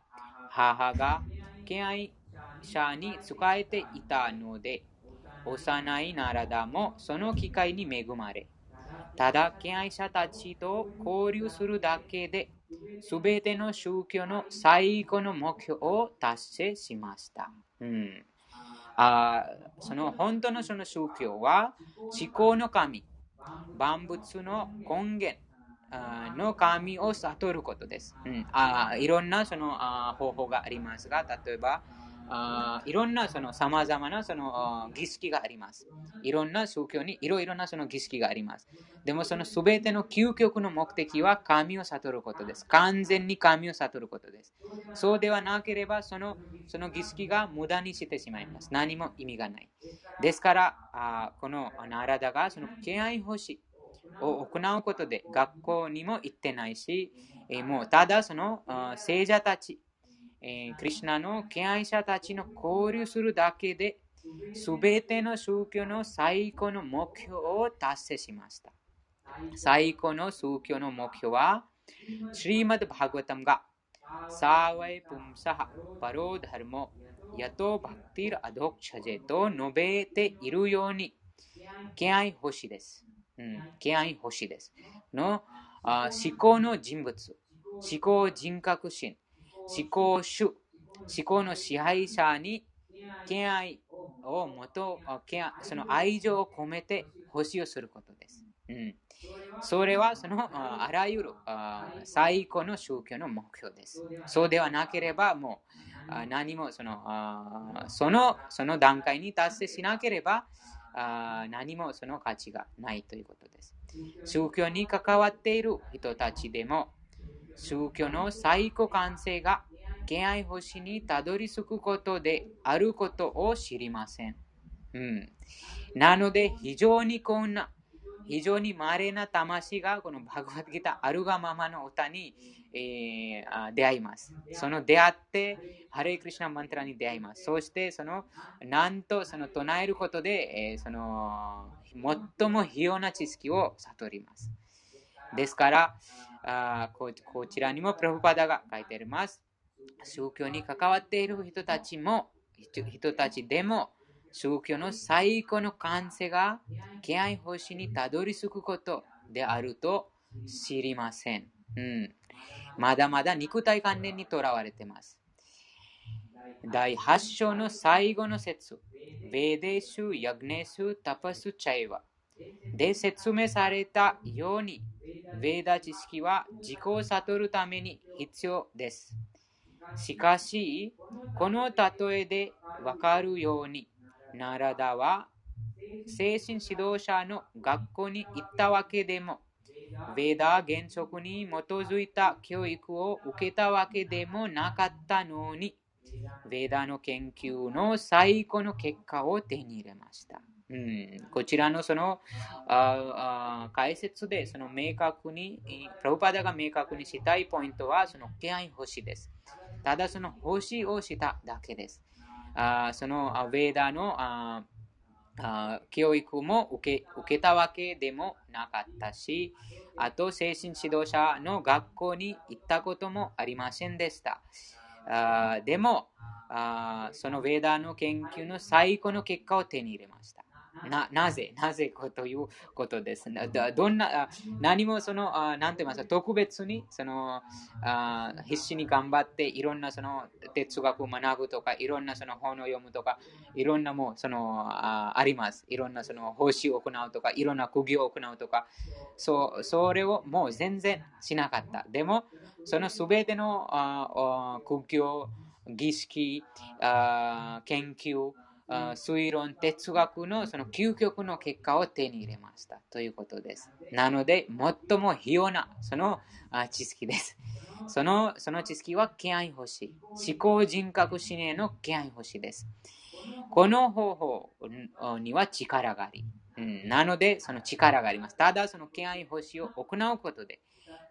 母が敬愛者に仕えていたので、幼いナラダもその機会に恵まれ、ただ敬愛者たちと交流するだけで、すべての宗教の最後の目標を達成しました。うん、あその本当のその宗教は思考の神、万物の根源、の神を悟ることです。うん、あいろんなそのあ方法がありますが、例えば、あいろんなその様々なその儀式があります。いろんな宗教にいろいろなその儀式があります。でもそのすべての究極の目的は神を悟ることです。完全に神を悟ることです。そうではなければそのその儀式が無駄にしてしまいます。何も意味がない。ですから、あこのナラダがその敬愛欲し。を行うことで学校にも行ってないし、えもうただその聖者たち、えクリュナの敬愛者たちの交流するだけで、すべての宗教の最高の目標を達成しました。最高の宗教の目標は、シリマド・バグタムが、サーワイ・プムサハ・パローダルモ、ヤト・バクティル・アドクシャジェと述べているように、敬愛欲しいです。うん、敬愛欲しいです。のあ思考の人物、思考人格心、思考主、思考の支配者に敬愛をもと、その愛情を込めて欲しをすることです。うん、それはそのあらゆる最高の宗教の目標です。そうではなければもう何もそのそのその段階に達成しなければあ何もその価値がないということです。宗教に関わっている人たちでも、宗教の最高完成が敬愛星にたどり着くことであることを知りません。うん、なので、非常にこんな非常に稀な魂がこのバグワッドギターあるがままの歌に、えー、出会います。その出会って、ハレイクリシナマントラに出会います。そして、その、なんとその唱えることで、えー、その、最も費用な知識を悟ります。ですから、あここちらにもプロフパダが書いてあります。宗教に関わっている人たちも、人たちでも、宗教の最高の完成が敬愛星にたどり着くことであると知りません。うん、まだまだ肉体関連にとらわれています。第8章の最後の説、ベーデシュ、ヤグネシュ、タパスチャイワで説明されたように、ベーダ知識は自己を悟るために必要です。しかし、この例えでわかるように、ナラダは精神指導者の学校に行ったわけでも、ベーダ原則に基づいた教育を受けたわけでもなかったのに、ベーダの研究の最高の結果を手に入れました。うん、こちらのそのああ解説でその明確に、プラブパダが明確にしたいポイントはその敬愛星です。ただその星をしただけです。あそのウェーダのああ教育も受け受けたわけでもなかったし、あと精神指導者の学校に行ったこともありませんでした。あでもあ、そのウェーダの研究の最高の結果を手に入れました。ななぜなぜということです。どんな何もその、なんて言いますか、特別にそのあ必死に頑張っていろんなその哲学を学ぶとか、いろんなその本を読むとか、いろんなもそのああります。いろんなその奉仕を行うとか、いろんな釘を行うとか、そそれをもう全然しなかった。でも、そのすべてのあ苦行、儀式、あ研究、推論、哲学のその究極の結果を手に入れましたということです。なので、最も必要なその知識です。そのその知識は気合星。思考人格指令の気合星です。この方法には力があり、うん、なので、その力があります。ただ、その気合星を行うことで、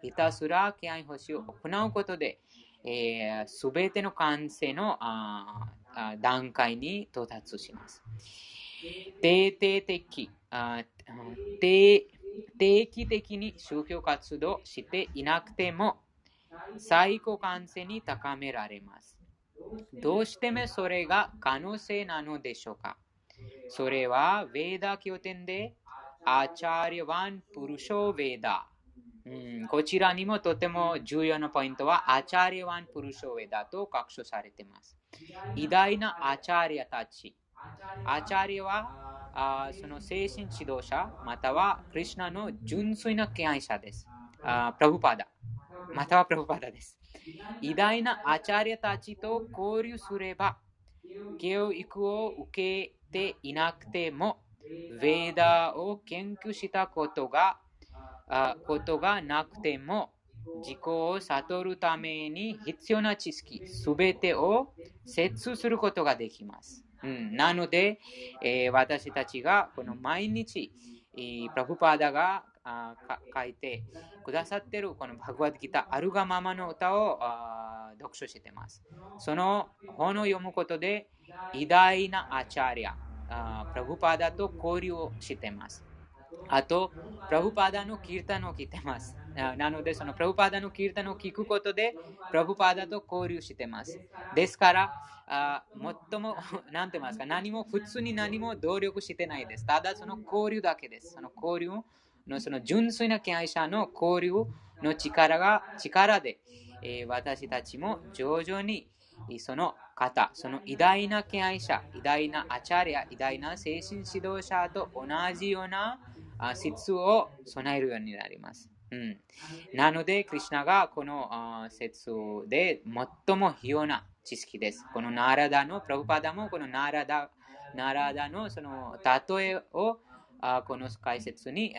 ひたすら気合星を行うことで、す、えー、べ、ての完成のあ段階に到達します。定定的あ定定期的に宗教活動していなくても最高完成に高められます。どうしてもそれが可能性なのでしょうか？それは、ヴェーダ経典で、आचार्यवान् पुरुषो वेद うん、こちらにもとても重要なポイントは、आचार्यवान् पुरुषो वेद と確証されています。偉大なアチャーリヤたち。アチャーリヤはあその精神指導者、またはクリシュナの純粋な敬愛者です。あプラブパダ、またはプラブパダです。偉大なアチャーリヤたちと交流すれば、教育を受けていなくても、ヴェーダーを研究したことがあことがなくても、自己を悟るために必要な知識すべてを摂取することができます。うん、なので、えー、私たちがこの毎日、えー、プラフパーダがあ書いてくださっているこのバグワッドギター、あるがままの歌をあ読書しています。その本を読むことで偉大なアチャリア、あプラフパーダと交流をしています。あと、プラブパーダのキルタンを聞いてます。なので、そのプラブパーダのキルタンを聞くことで、プラブパーダと交流してます。ですから、あ最も、なんて言いますか、何も、普通に何も努力してないです。ただ、その交流だけです。その交流の、その純粋な敬愛者の交流の力が、力で、えー、私たちも徐々に、その方、その偉大な敬愛者、偉大なアチャリア、偉大な精神指導者と同じような説を備えるようになります。うん、なので、クリュナがこの説で最も必要な知識です。このナラダの、プラブパダもこのナラダナラダのその例えをあこの解説に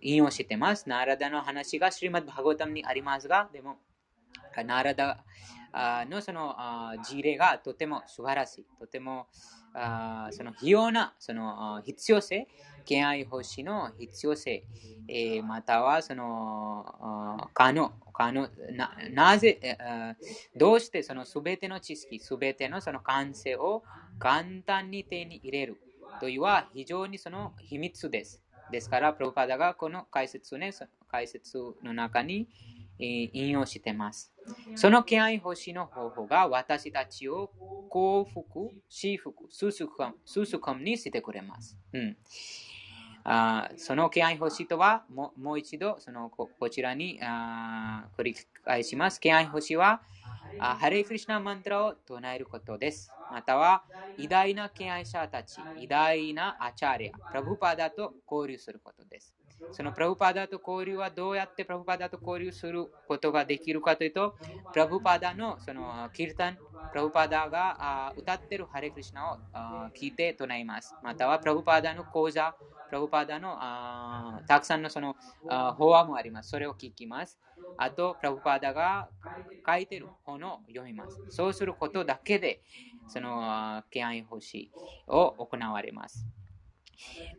引用しています。ナラダの話がシリマッバゴタムにありますが、でも、ナラダのその事例がとても素晴らしい。とてもその必要なその必要性敬愛奉仕の必要性、えー、またはその可能可能ななぜ、どうしてそのすべての知識、すべてのその感性を簡単に手に入れるというのは非常にその秘密です。ですから、プロパダがこの解説,、ね、解説の中に引用してます。その敬愛奉仕の方法が私たちを幸福、幸福、ススカム、ススカムにしてくれます。うんあその敬愛星とはももう一度そのここちらにあ繰り返します。敬愛星はあハレクリシナマントラを唱えることです。または偉大な敬愛者たち、偉大なアチャリア、プラブパダと交流することです。そのプラブパダと交流はどうやってプラブパダと交流することができるかというと、プラブパダのそのキルタン、プラブパダが歌っているハレクリシナを聞いて唱えます。またはプラブパダの講座、プラブパダのあたくさんのその法話もあります。それを聞きます。あと、プラブパダが書いている本を読みます。そうすることだけで、その敬愛奉仕を行われます。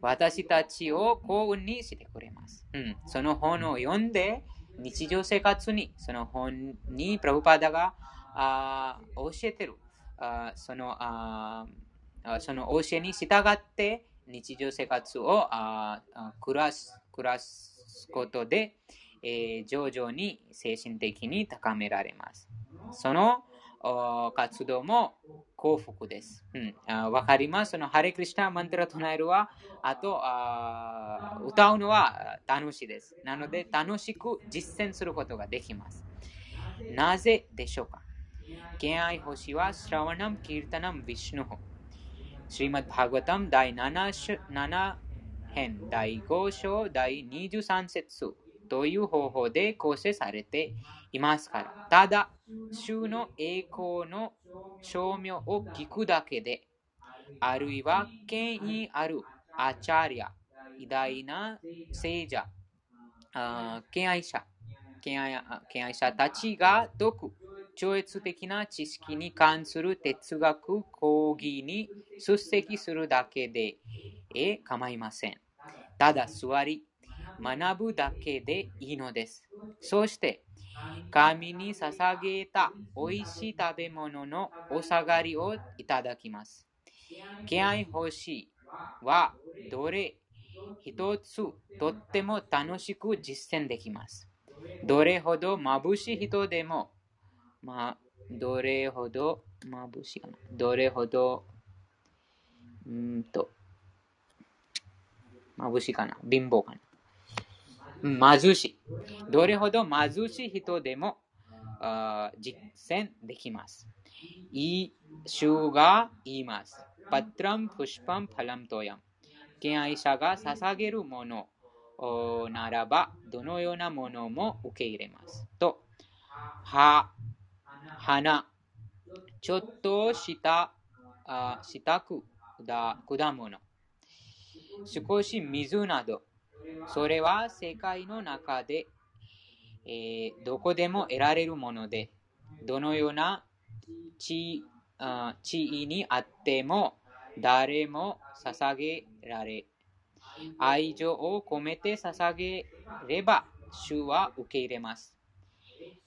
私たちを幸運にしてくれます。うん、その本を読んで、日常生活にその本にプラブパダがあ教えてるあそのあその教えに従って日常生活をあ暮らす暮らすことで、えー、徐々に精神的に高められます。その活動も幸福です。うん、わかります？そのハレクリスタマントラ唱えるは、あとあ歌うのは楽しいです。なので、楽しく実践することができます。なぜでしょうか？敬愛星は、シラワナム、キルタナム、ビシュヌホ。シリマッバーガタム第 7, 7編第5章第23節という方法で構成されていますから。ただ、主の栄光の証明を聞くだけで、あるいは権威あるアチャリア、偉大な聖者、敬愛者、敬愛者たちが解く超越的な知識に関する哲学講義に出席するだけでえ構いません。ただ座り、学ぶだけでいいのです。そして、神に捧げた美味しい食べ物のお下がりをいただきます。敬愛欲しいはどれ一つとっても楽しく実践できます。どれほど眩しい人でも、まあ、どれほど眩しいかな。どれほど、うんと、眩しいかな。貧乏かな。貧しい。どれほど貧しい人でもあ実践できます。いい主が言います。パトラン、プシパン、パラムトヤン。敬愛者が捧げるものならば、どのようなものも受け入れます。と、は、花、ちょっとしたあしたくだ果物、少し水など、それは世界の中で、えー、どこでも得られるもので、どのような地地位にあっても誰も捧げられ、愛情を込めて捧げれば主は受け入れます。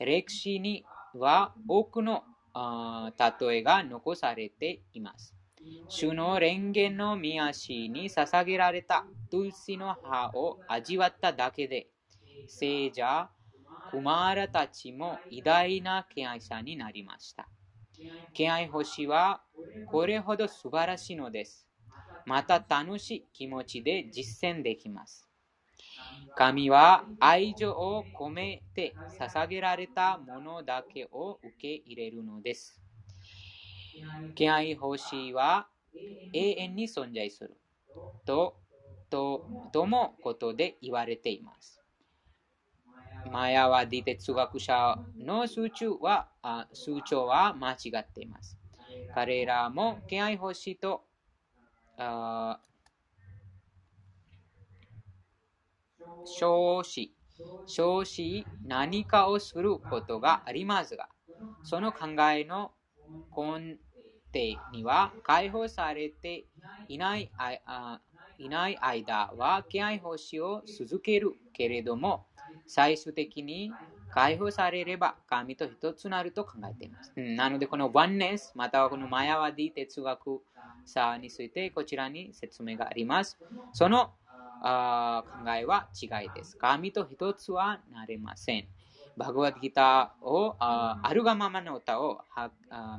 歴史には多くの例えが残されています。主の蓮華の御足に捧げられたトゥルシの葉を味わっただけで、聖者、クマーラたちも偉大な敬愛者になりました。敬愛星はこれほど素晴らしいのです。また楽しい気持ちで実践できます。神は愛情を込めて捧げられたものだけを受け入れるのです。敬愛星は永遠に存在するととともことで言われています。マヤワディ哲学者の数値は数値は間違っています。彼らも敬愛星と少子、少子何かをすることがありますが、その考えの根底には解放されていないいない間は敬愛奉仕を続けるけれども、最終的に解放されれば神と一つなると考えています。なので、このワンネス、またはこのマヤワディ哲学さについてこちらに説明があります。そのあ考えは違いです。神と一つはなれません。バグワッドギターをああるがままの歌をあ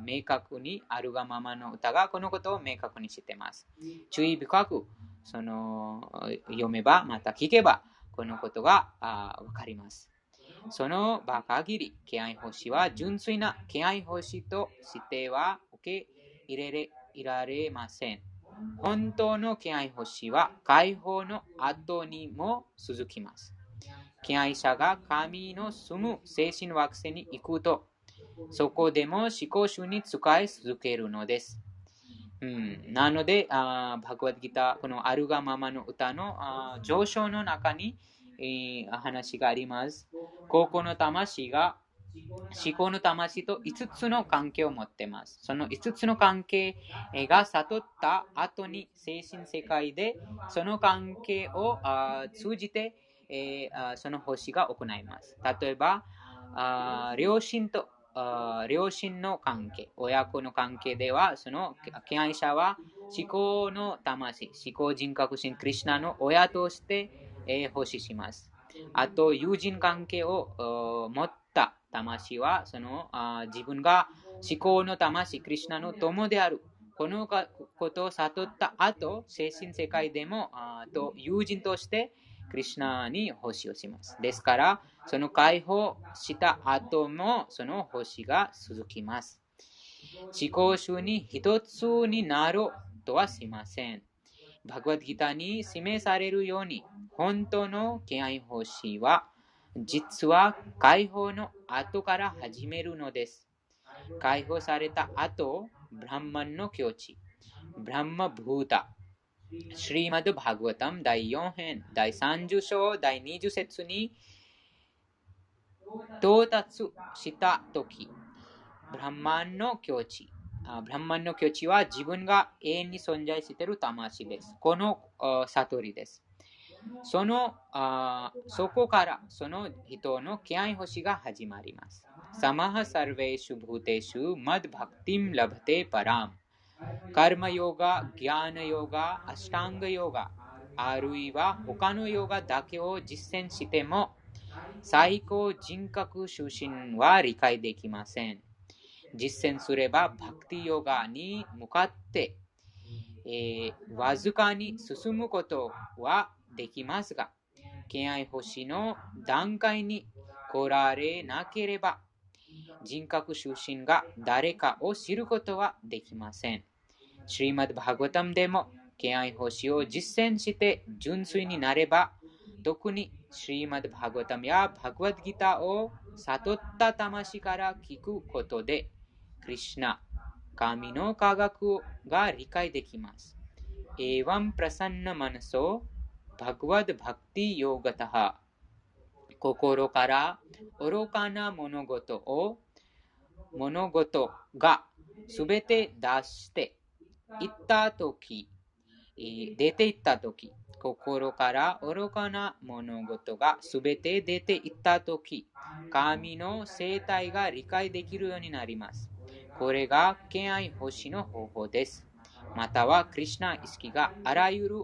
明確にあるがままの歌がこのことを明確にしています。注意深くその読めばまた聞けばこのことがわかります。その場限り、敬愛星は純粋な敬愛星としては受け入れられません。本当の敬愛星は解放の後にも続きます。敬愛者が神の住む精神惑星に行くと、そこでも思考主に使い続けるのです。うん、なので、あバグワッドギター、このアルガママの歌の上昇の中に、えー、話があります。高校の魂が思考の魂と5つの関係を持っています。その5つの関係が悟った後に精神世界でその関係を通じてその星が行います。例えば、両親と両親の関係、親子の関係では、その敬愛者は思考の魂、思考人格心、クリュナの親として奉仕します。あと、友人関係を持った魂はそのあ自分が思考の魂、クリュナの友である。このことを悟った後、精神世界でもあと友人としてクリュナに奉仕をします。ですから、その解放した後もその奉仕が続きます。思考集に一つになろうとはしません。バグワッドギターに示されるように、本当の敬愛奉仕は、実は解放の後から始めるのです。解放された後、ブランマンの境地、ブランマブータ、シリマド・バグワタム第4編、第30章、第20節に到達したとき、ブランマンの境地、ブランマンの境地は自分が永遠に存在している魂です。この悟りです。そのあそこからその人の気合星が始まります。サマハサルベシュブーテシュマドバクティムラブテパラム。カルマヨガ、ギャーナヨガ、アシタンガヨガ、あるいは他のヨガだけを実践しても最高人格出身は理解できません。実践すればバクティヨガに向かって、えー、わずかに進むことはできますが、敬愛星の段階に来られなければ、人格出身が誰かを知ることはできません。シリマッド・バーガタムでも、敬愛星を実践して純粋になれば、特にシリマッド・バーガタムやバグワッドギターを悟った魂から聞くことで、クリシナ、神の科学が理解できます。エヴァンプラサンナマナソバグワッドバクティヨーガタハ心から愚かな物事を物事がすべて出していったとき、出ていったとき、心から愚かな物事がすべて出ていったとき、神の生態が理解できるようになります。これが敬愛星の方法です。または、クリュナ意識があらゆる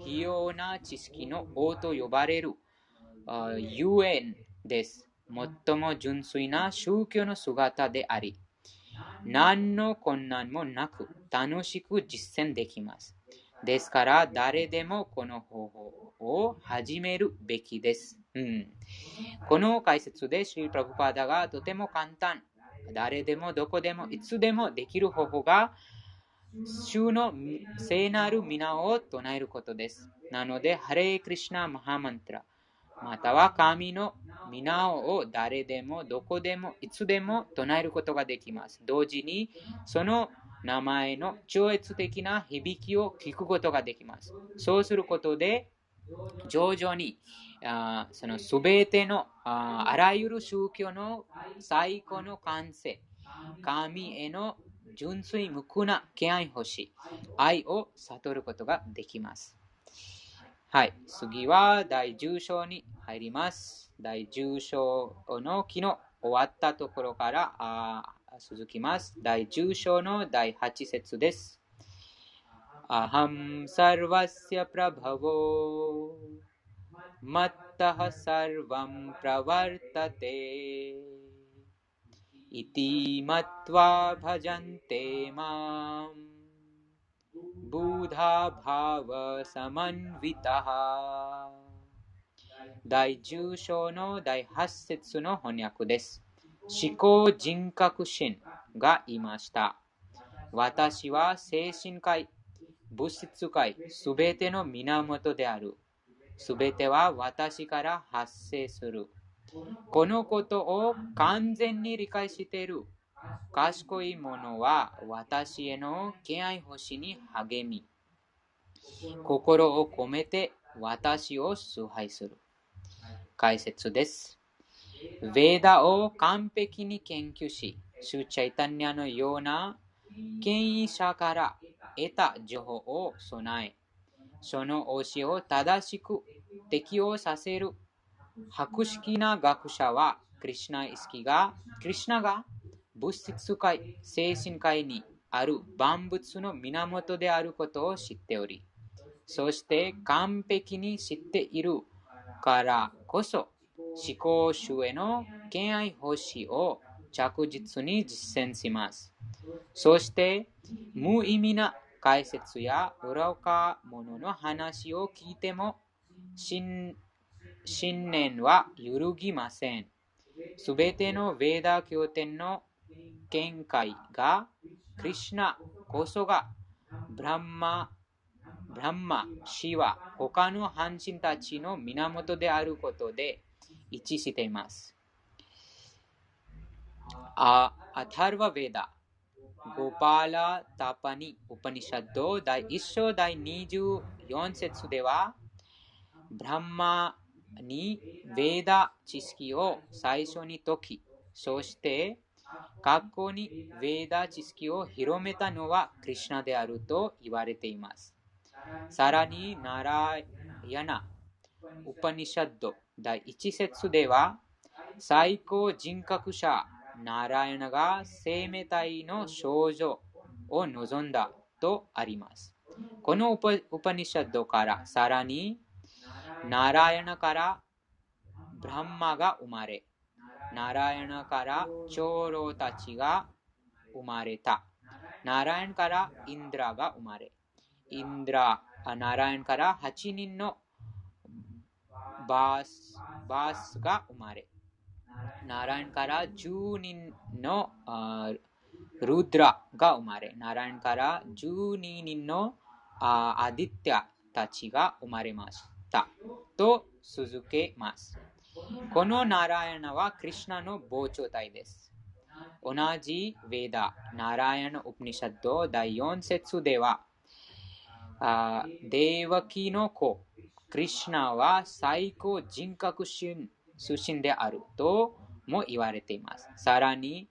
費用な知識の王と呼ばれるゆえんです。最も純粋な宗教の姿であり、何の困難もなく楽しく実践できます。ですから、誰でもこの方法を始めるべきです。うん、この解説でシリプラブパーダがとても簡単、誰でもどこでもいつでもできる方法が主の聖なる皆を唱えることです。なので、ハレークリシナ・マハマントラ、または神の皆を誰でもどこでもいつでも唱えることができます。同時に、その名前の超越的な響きを聞くことができます。そうすることで、徐々にあその全てのああらゆる宗教の最高の完成、神への純粋無垢な敬い愛を悟ることができます。はい、次は第10章に入ります。第10章の昨日終わったところからあ続きます。第10章の第8節です。アハムサルワスヤプラバボマッタハサルワムプラワルタテ इति मत्वा भजन्ते माम् बुधा भावसमन्वितः 第10章の第8節の翻訳です。思考人格心がいました。私は精神界、物質界、すべての源である。すべては私から発生する。 このことを完全に理解している賢い者は私への敬愛星に励み、心を込めて私を崇拝する。解説です。ヴェーダを完璧に研究し、シュチャイタニアのような権威者から得た情報を備え、その教えを正しく適用させる博識な学者は、クリシナ意識が、クリシナが物質界、精神界にある万物の源であることを知っており、そして完璧に知っているからこそ、思考主への敬愛奉仕を着実に実践します。そして、無意味な解説や裏か者の話を聞いても、信信念は揺るぎません。すべてのヴェーダー経典の見解が、クリシナこそがブランマ、ブランマ、シワ、他の半身たちの源であることで一致しています。アタルバヴェーダ、ゴパーラ・タパニ・ウパニシャッド第1章第24節では、ブランマにヴェーダ知識を最初に解き、そして学校にヴェーダ知識を広めたのはクリュナであると言われています。さらに、ナラヤナ、ウパニシャッド第1節では、最高人格者ナラヤナが生命体の少女を望んだとあります。このウパニシャッドからさらにナラヤナからブランマが生まれ、ナラヤナから長老たちが生まれた。ナラヤンからインドラが生まれ、インドラ、ナラヤンから8人のバースバースが生まれ、ナラヤンから10人のルドラが生まれ、ナラヤンから12人のアディティアたちが生まれました。と続けます。このナラヤナはクリュナの膨張体です。同じヴェーダ、ナラヤナウプニシャッド第4節では、デーワキの子、クリュナは最高人格心出身であるとも言われています。さらに、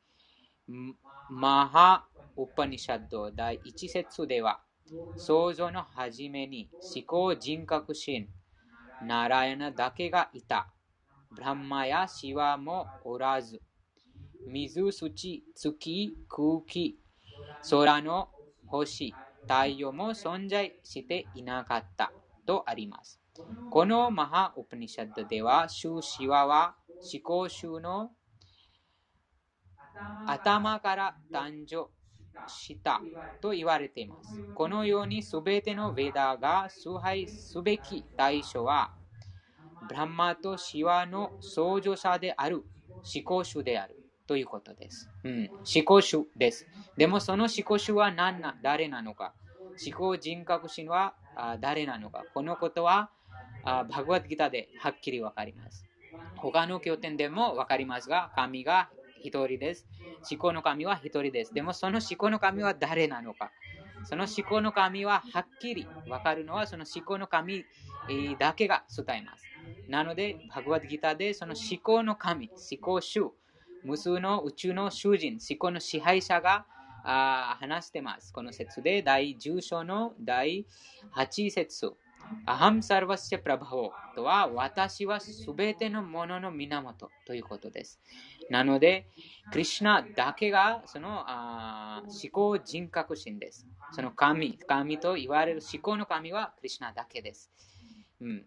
マハウパニシャッド第1節では、創造の初めに思考人格心、ナラヤナだけがいた。ブランマやシワもおらず、水、土、月、空気、空の星、太陽も存在していなかったとあります。このマハウプニシャッドでは、シュシワは思考集の頭から誕生したと言われています。このようにすべてのヴェダが崇拝すべき対象はブランマとシワの創造者である思考主であるということです。うん、思考主です。でもその思考主は何な誰なのか思考人格心は誰なのかこのことはバグワッドギターではっきりわかります。他の経典でもわかりますが、神が一人です。思考の神は一人です。でもその思考の神は誰なのか？その思考の神ははっきりわかるのはその思考の神だけが伝えます。なので、バグワッドギターでその思考の神、思考主、無数の宇宙の囚人、思考の支配者があ話してます。この説で第10章の第8節。アハムサルバスチェプラバホとは私はすべてのものの源ということです。なので、クリュナだけがそのあ思考人格心です。その神、神と言われる思考の神はクリュナだけです。うん、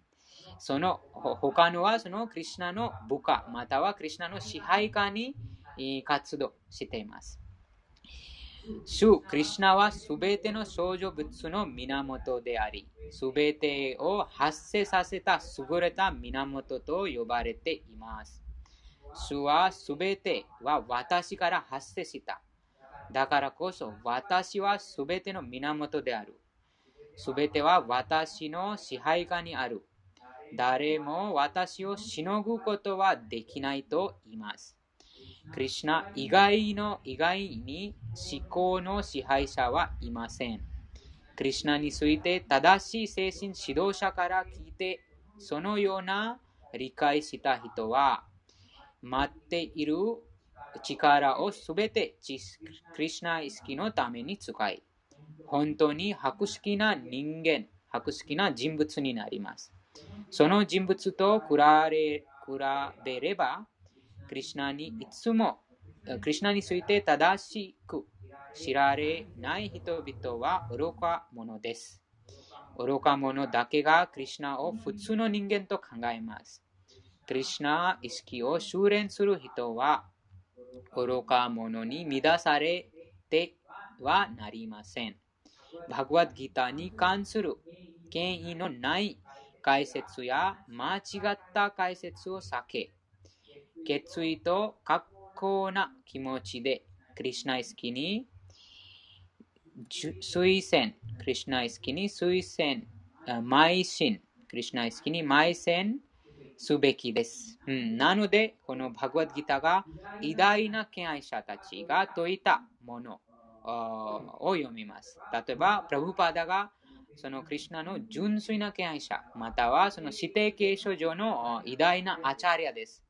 その他のはそのクリュナの部下、またはクリュナの支配下に活動しています。主クリュナはすべての少女物の源であり、すべてを発生させた優れた源と呼ばれています。主はすべては私から発生した。だからこそ私はすべての源である。すべては私の支配下にある。誰も私をしのぐことはできないと言います。クリシナ以外の以外に思考の支配者はいません。クリシナについて正しい精神指導者から聞いて、そのような理解した人は、待っている力をすべてクリシナ意識のために使い、本当に博識な人間、博識な人物になります。その人物と比べれば、クリュナにいつも、クリュナについて正しく知られない人々は愚か者です。愚か者だけがクリュナを普通の人間と考えます。クリシナ意識を修練する人は愚か者に乱されてはなりません。バグワッドギターに関する権威のない解説や間違った解説を避け、決意と格好な気持ちでクリシナイスキに推薦、クリシナイスキに推薦、邁進、クリシナイスキに邁進すべきです。うん、なので、このバグワッドギターが偉大な敬愛者たちが説いたものを読みます。例えば、プラブパダがそのクリュナの純粋な敬愛者、またはその指定継承上の偉大なアチャリアです。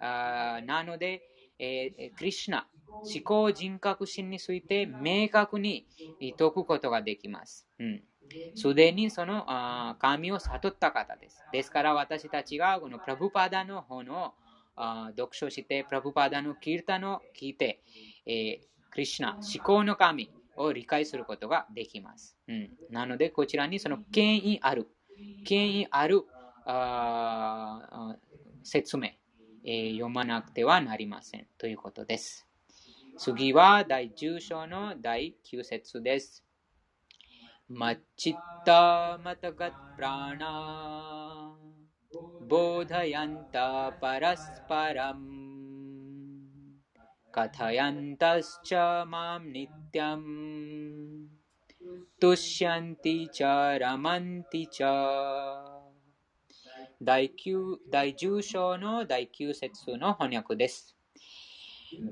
あなので、えー、クリュナ、思考人格心について明確に説くことができます。す、で、にそのあ神を悟った方です。ですから私たちがこのプラブパダの本をあ読書して、プラブパダのキルタの聞いて、えークリシナ、思考の神を理解することができます。うん、なので、こちらにその権威ある、権威あるあ説明、え読まなくてはなりませんということです。次は第10章の第9節です。マチッタマタガップラーナボーダヤンタパラスパラムकथयन्तश्च मां नित्यं तुष्यन्ति च रमन्ति च 第9第10章の第9節の翻訳です。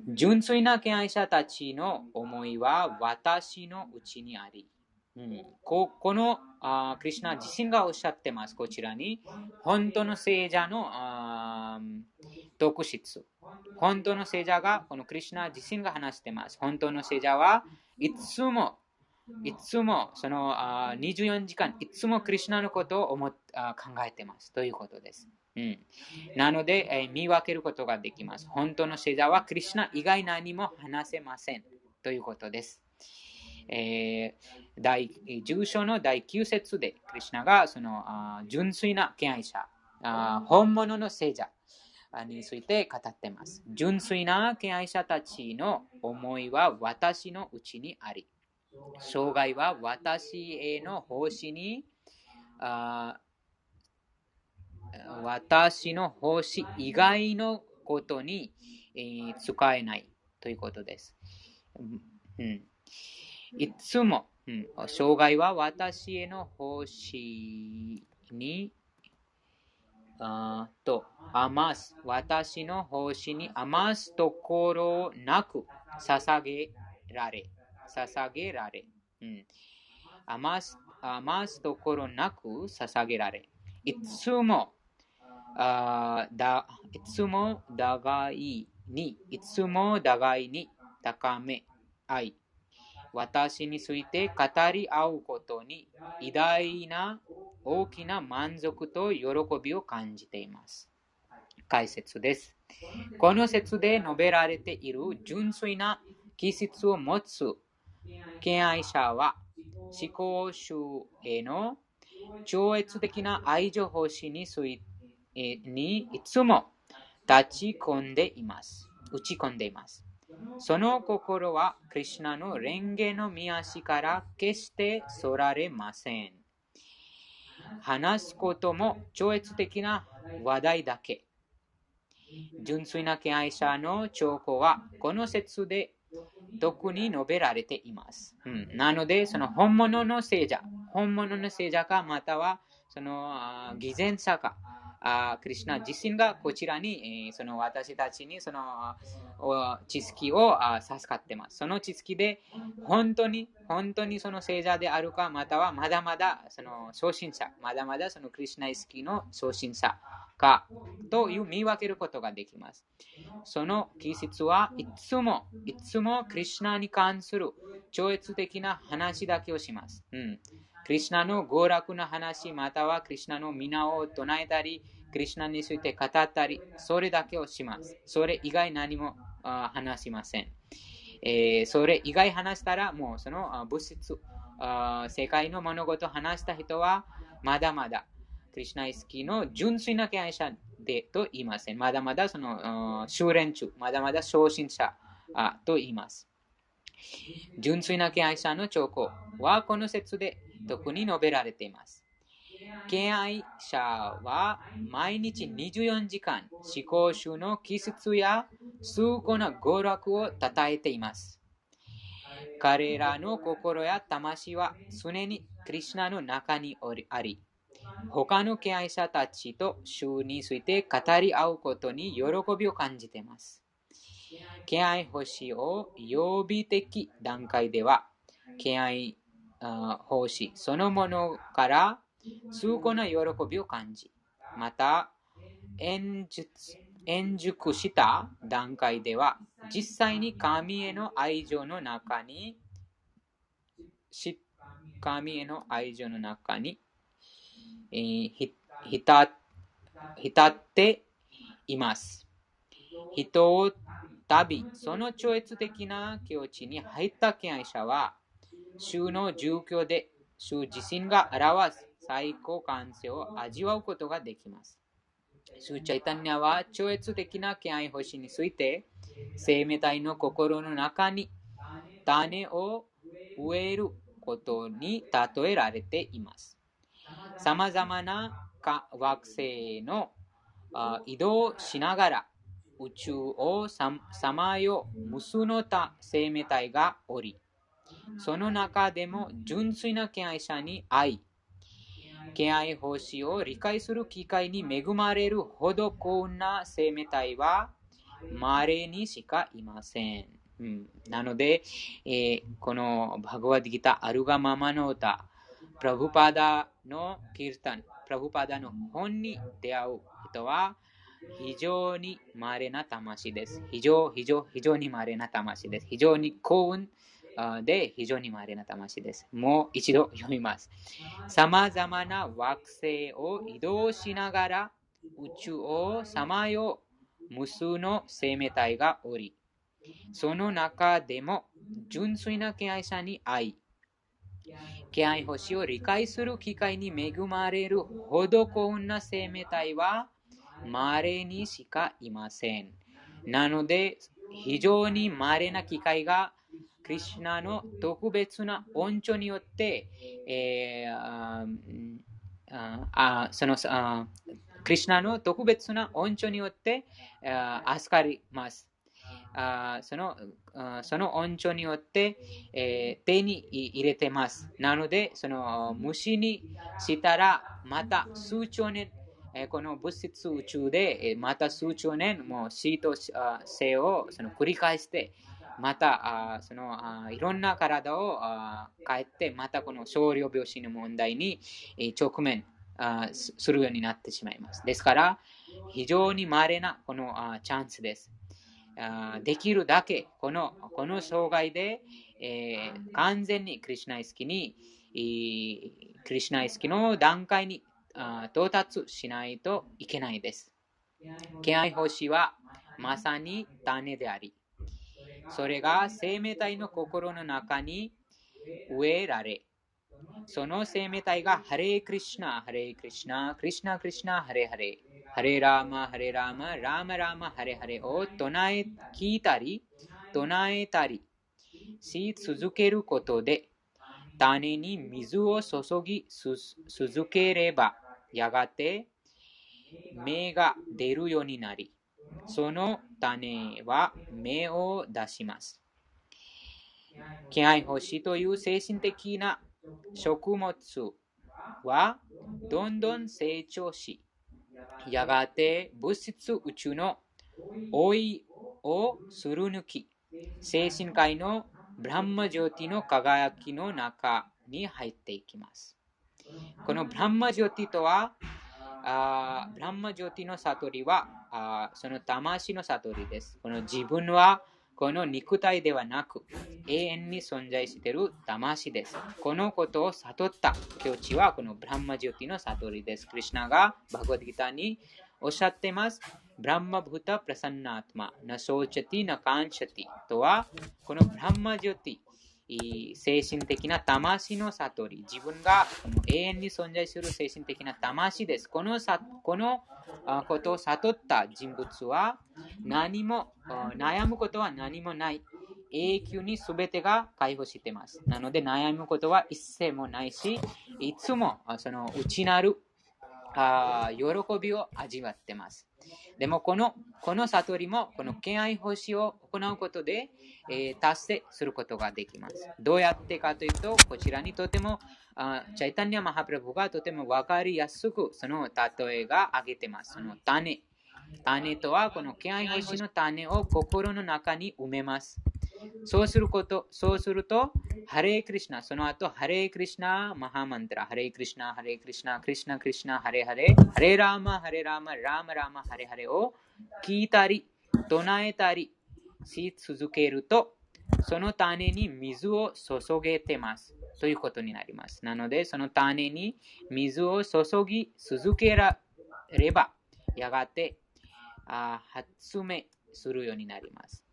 純粋な敬愛者たちの思いは私のうちにあり、うん、ここのあクリシュナ自身がおっしゃってます。こちらに、本当の聖者のあ特質。本当の聖者が、このクリュナ自身が話しています。本当の聖者はいつも、いつもそのあ24時間、いつもクリュナのことを思あ考えてますということです。うん、なので、えー、見分けることができます。本当の聖者はクリュナ以外何も話せませんということです。えー、第10章の第9節で、クリュナがそのあ純粋な敬愛者あ、本物の聖者について語っています。純粋な敬愛者たちの思いは私のうちにあり、障害は私への奉仕にあ私の奉仕以外のことに、えー、使えないということです。うん、いつも、うん、障害は私への奉仕にあと余す。私の奉仕に余すところなく捧げられ。捧げられ。うん、余す余すところなく捧げられ。いつも、あだいつも互いに、いつも互いに高め合い、私について語り合うことに偉大な大きな満足と喜びを感じています。解説です。この説で述べられている純粋な気質を持つ敬愛者は思考集への超越的な愛情奉仕ににいつも立ち込んでいます。打ち込んでいます。その心はクリュナの蓮華の見足から決してそられません。話すことも超越的な話題だけ。純粋な敬愛者の兆候はこの説で特に述べられています。うん、なので、その本物の聖者、本物の聖者か、またはその偽善者か、あクリュナ自身がこちらに、えその私たちにその知識を授かってます。その知識で本当に、本当にその聖者であるか、またはまだまだその初心者、まだまだそのクリュナ意識の初心者かという見分けることができます。その気質はいつも、いつもクリュナに関する超越的な話だけをします。うんクリュナの娯楽な話、またはクリュナの皆を唱えたり、クリュナについて語ったり、それだけをします。それ以外何も話しません。えー、それ以外話したら、もうその物質、世界の物事を話した人は、まだまだクリュナイスキーの純粋な敬愛者でと言いません。まだまだその修練中、まだまだ昇進者と言います。純粋な敬愛者の兆候はこの説で特に述べられています。敬愛者は毎日24時間思考集の気質や崇高な娯楽を称えています。彼らの心や魂は常にクリュナの中にあり、他の敬愛者たちと主について語り合うことに喜びを感じています。敬愛奉仕を予備的段階では、敬愛奉仕そのものから崇高な喜びを感じ、また、演述円熟した段階では、実際に神への愛情の中に、神への愛情の中に、えー、浸っています。人を旅、その超越的な境地に入った敬愛者は、衆の状況で衆自身が表す最高感性を味わうことができます。主チャイタニアは超越的な敬愛星について生命体の心の中に種を植えることに例えられています。さまざまな惑星の移動しながら宇宙をさまよ無数の他生命体がおり、その中でも純粋な敬愛者に愛、敬愛奉仕を理解する機会に恵まれるほど幸運な生命体は稀にしかいません。うん、なので、えー、このバグワディギター、アルガママノータ、プラブパダのキルタン、プラブパダの本に出会う人は非常に稀な魂です。非常、非常、非常に稀な魂です。非常に幸運で非常に稀な魂です。もう一度読みます。さまざまな惑星を移動しながら宇宙をさまよう無数の生命体がおり、その中でも純粋な敬愛者に愛、敬愛星を理解する機会に恵まれるほど幸運な生命体は稀にしかいません。なので、非常に稀な機会がクリュナの特別な恩寵によって、えー、そのクリュナの特別な恩寵によって預かります。そのその恩寵によって、えー、手に入れてます。なので、その虫にしたら、また数兆年、この物質宇宙で、また数兆年、もう死と生をその繰り返して、また、あそのあいろんな体をあ変えて、またこの少量病死の問題に直面あするようになってしまいます。ですから、非常に稀なこのあチャンスです。あできるだけこのこの障害で、えー、完全にクリュナイスキに、クリュナイスキの段階にあ到達しないといけないです。敬愛奉仕はまさに種であり、それが生命体の心の中に植えられ、その生命体がハレークリシナ、ハレークリシナ、クリシナクリシナ、ハレハレ、ハレラーマ、ハレラーマ、ラーマラーマ、ハレハレを唱え、聞いたり、唱えたりし続けることで、種に水を注ぎ続ければ、やがて芽が出るようになり、その種は芽を出します。気配星という精神的な食物はどんどん成長し、やがて物質宇宙の老いをする抜き、精神界のブランマジョティの輝きの中に入っていきます。このブランマジョティとは、あブランマジョティの悟りはあその魂の悟りです。この自分はこの肉体ではなく永遠に存在している魂です。このことを悟った境地はこのブランマジョティの悟りです。クリュナがバグワディギターにおっしゃってます。ブランマブータプラサンナートマ、ナソーチャティナカンシャティとはこのブランマジョティ精神的な魂の悟り。自分が永遠に存在する精神的な魂です。このさこのことを悟った人物は何も悩むことは何もない。永久に全てが解放しています。なので悩むことは一切もないし、いつもその内なるあ喜びを味わってます。でもこのこの悟りもこの敬愛奉仕を行うことで、えー、達成することができます。どうやってかというと、こちらにとてもあチャイタニア・マハプラブがとても分かりやすくその例えが挙げてます。その種。種とはこの敬愛奉仕の種を心の中に埋めます。そうすること、そうすると、ハレークリシナ、その後、ハレークリシナ、マハマントラ、ハレークリシナ、ハレークリシナ、クリシナ、クリシナ、ハレハレ、ハレラーマ、ハレラーマ、ラーマ、ラーマ、ハレハレを聞いたり、唱えたりし続けると、その種に水を注げてます。ということになります。なので、その種に水を注ぎ続けられば、やがてあ発明するようになります。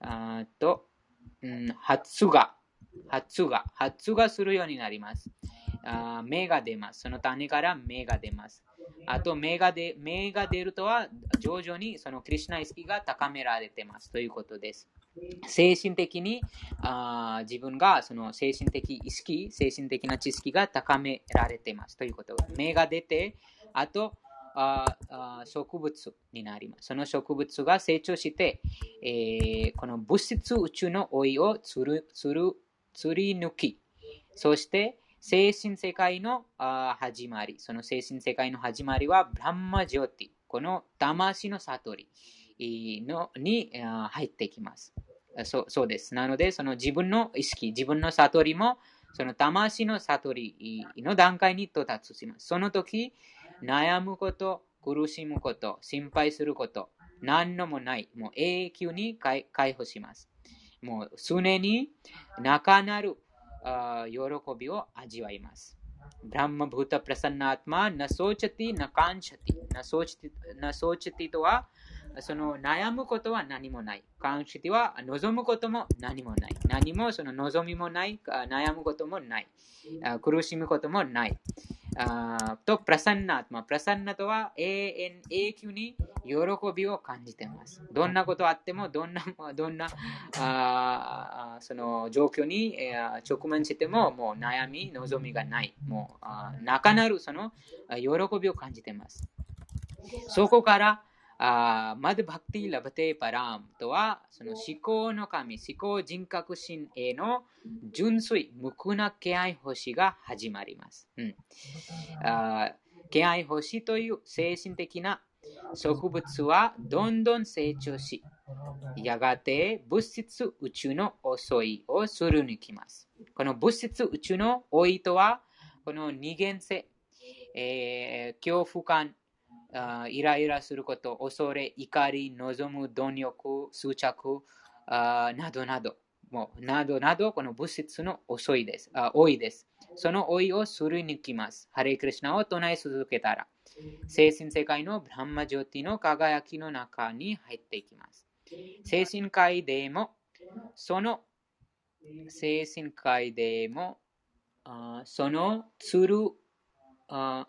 あと、うん、発芽、発芽、発芽するようになります。あ芽が出ます。その種から芽が出ます。あと芽が出、芽が出るとは、徐々にそのクリュナ意識が高められてますということです。精神的にあ自分がその精神的意識、精神的な知識が高められてますということ。芽が出て、あと、あ植物になります。その植物が成長して、えー、この物質宇宙の老いをつるつるつり抜き、そして精神世界のあ始まり、その精神世界の始まりはブランマジョティ、この魂の悟りのに入ってきます。そそうです。なので、その自分の意識、自分の悟りも、その魂の悟りの段階に到達します。その時、悩むこと、苦しむこと、心配すること、何のもない。もう永久に解放します。もう常に中なる喜びを味わいます。ब्रह्मभूतः प्रसन्नात्मा न शोचति न काङ्क्षति न शोचति न शोचति とはその悩むことは何もない。काङ्क्षति は望むことも何もない。何もその望みもない。悩むこともない。苦しむこともない。あと、プラサンナートマ。プラサンナとは永遠、永久に喜びを感じています。どんなことあっても、どんな、どんなあその状況に直面しても、もう悩み、望みがない。もう、あ中なるその喜びを感じています。そこから、あマドバクティラバテパラームとは、その思考の神、思考人格心への純粋、無垢な敬愛星が始まります。うん、あ敬愛星という精神的な植物はどんどん成長し、やがて物質宇宙の遅いをするにきます。この物質宇宙の老いとは、この二元性、えー、恐怖感、イライラすること、恐れ、怒り、望む、貪欲、執着あなどなど、もうなどなど、この物質の遅いです。あ多いです。その老いをすり抜きます。ハレイクリシナを唱え続けたら、精神世界のブランマジョティの輝きの中に入っていきます。精神界でも、その精神界でも、あそのつるあ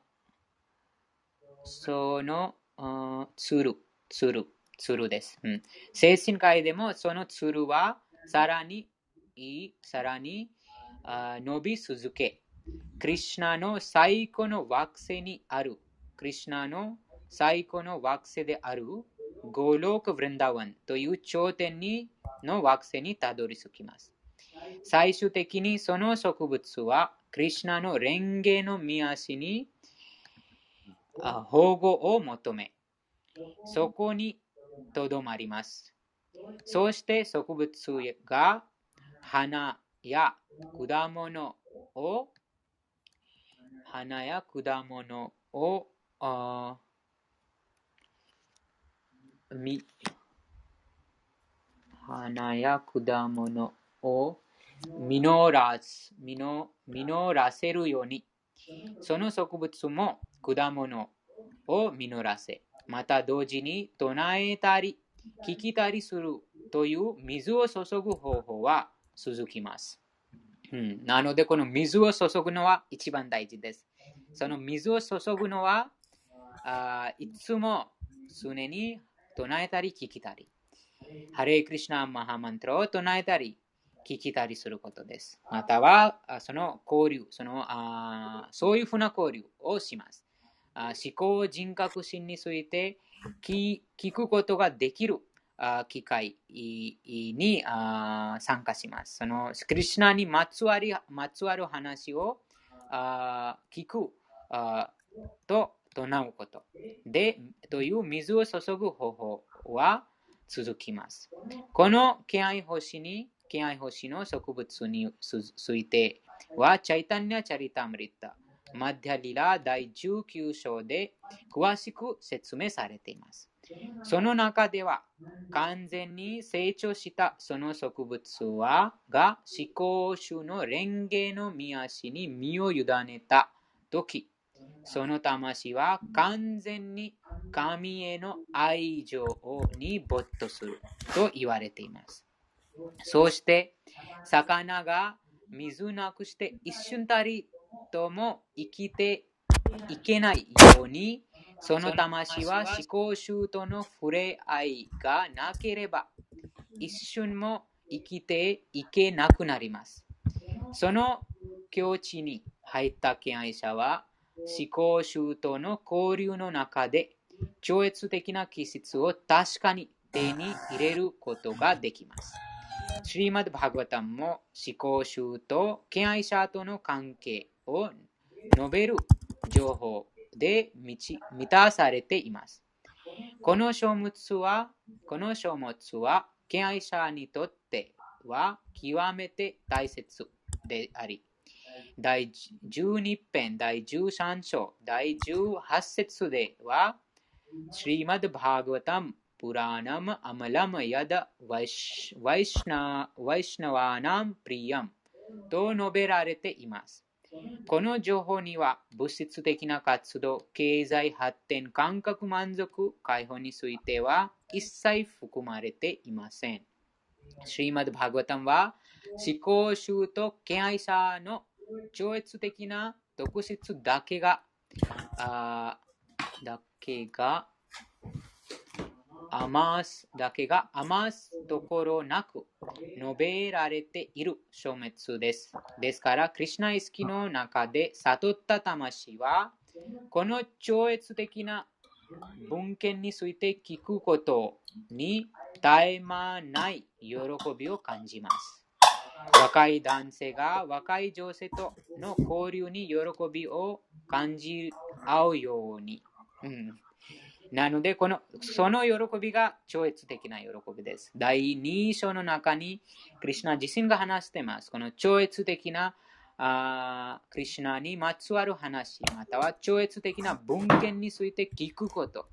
そのつる、つる、つるです、うん。精神科医でもそのつるはさらに、さらに伸び続け、クリュナの最古の惑星にある、クリュナの最古の惑星であるゴローク・ブレンダワンという頂点にの惑星にたどり着きます。最終的にその植物はクリュナの蓮華の見足に保護を求め、そこにとどまります。そして植物が花や果物を花や果物をあみ花や果物を実ら実らせるようにその植物も果物を実らせ、また同時に唱えたり、聞きたりするという水を注ぐ方法は続きます。うん、なので、この水を注ぐのは一番大事です。その水を注ぐのは、あいつも常に唱えたり聞きたり。ハレイクリシナマハマントラを唱えたり聞きたりすることです。または、その交流、そのあそういうふうな交流をします。あ思考人格心について聞くことができる機会に参加します。そのクリュナにまつわりまつわる話を聞くと唱うことでという水を注ぐ方法は続きます。この気合星に気合星の植物については、チャイタニア・チャリタムリッタ、マディアリラ第19章で詳しく説明されています。その中では、完全に成長したその植物は、が思考主の蓮華の見足に身を委ねたとき、その魂は完全に神への愛情に没頭すると言われています。そして、魚が水なくして一瞬たりとも生きていけないように、その魂は思考集との触れ合いがなければ、一瞬も生きていけなくなります。その境地に入った敬愛者は、思考集との交流の中で超越的な気質を確かに手に入れることができます。シリマド・バグワタンも思考集と敬愛者との関係を述べる情報で満たされています。この書物は、この書物は敬愛者にとっては極めて大切であり、第12編、第13章、第18節では、シリマド・バーグタム、プラナム・アマラム・ヤダ・ワイシナワナム・プリヤムと述べられています。この情報には物質的な活動、経済発展、感覚満足、解放については一切含まれていません。シリマド・バグワタムは思考集と敬愛者の超越的な特質だけが、あだけが、余すだけが余すところなく述べられている消滅です。ですから、クリュナイスの中で悟った魂は、この超越的な文献について聞くことに絶え間ない喜びを感じます。若い男性が若い女性との交流に喜びを感じ合うように。うん、なのでこの、その喜びが超越的な喜びです。第2章の中に、クリュナ自身が話しています。この超越的なあクリュナにまつわる話、または超越的な文献について聞くこと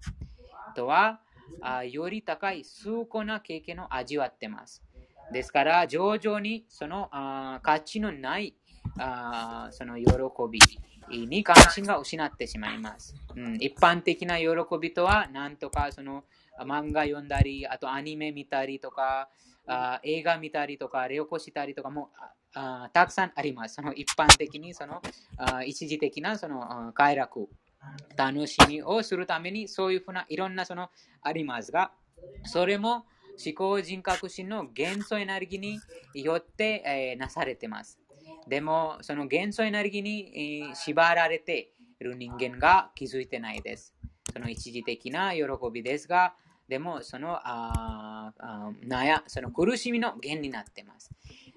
とは、あより高い崇高な経験を味わってます。ですから、徐々にそのあ価値のないあその喜びに関心が失ってしまいます。うん、一般的な喜びとは、なんとかその漫画読んだり、あとアニメ見たりとか、あ映画見たりとか、旅行したりとかもあたくさんあります。その一般的にそのあ一時的なその快楽、楽しみをするためにそういうふうないろんなそのありますが、それも思考人格心の元素エネルギーによって、えー、なされています。でも、その元素エネルギーに、縛られている人間が気づいてないです。その一時的な喜びですが、でも、そのああ悩その苦しみの源になっています。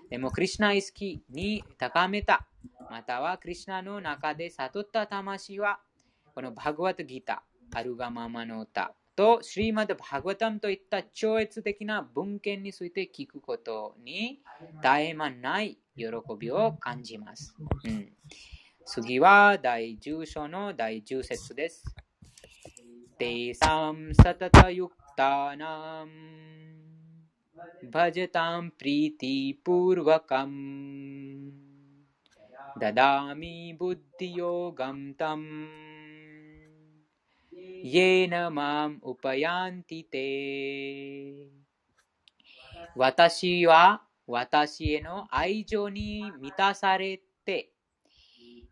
でも、クリュナ意識に高めた、またはクリュナの中で悟った魂は、このバグワッドギター、アルガママの歌、と、シリマド・バグワタムといった超越的な文献について聞くことに絶え間ない喜びを感じます。うん、次は第10章の第10節です。テサムサタタユクタナムバジタムプリティプーワカムダダミブッディヨガムタムयेन माम उपयांति ते 私は 私への愛情に満たされて、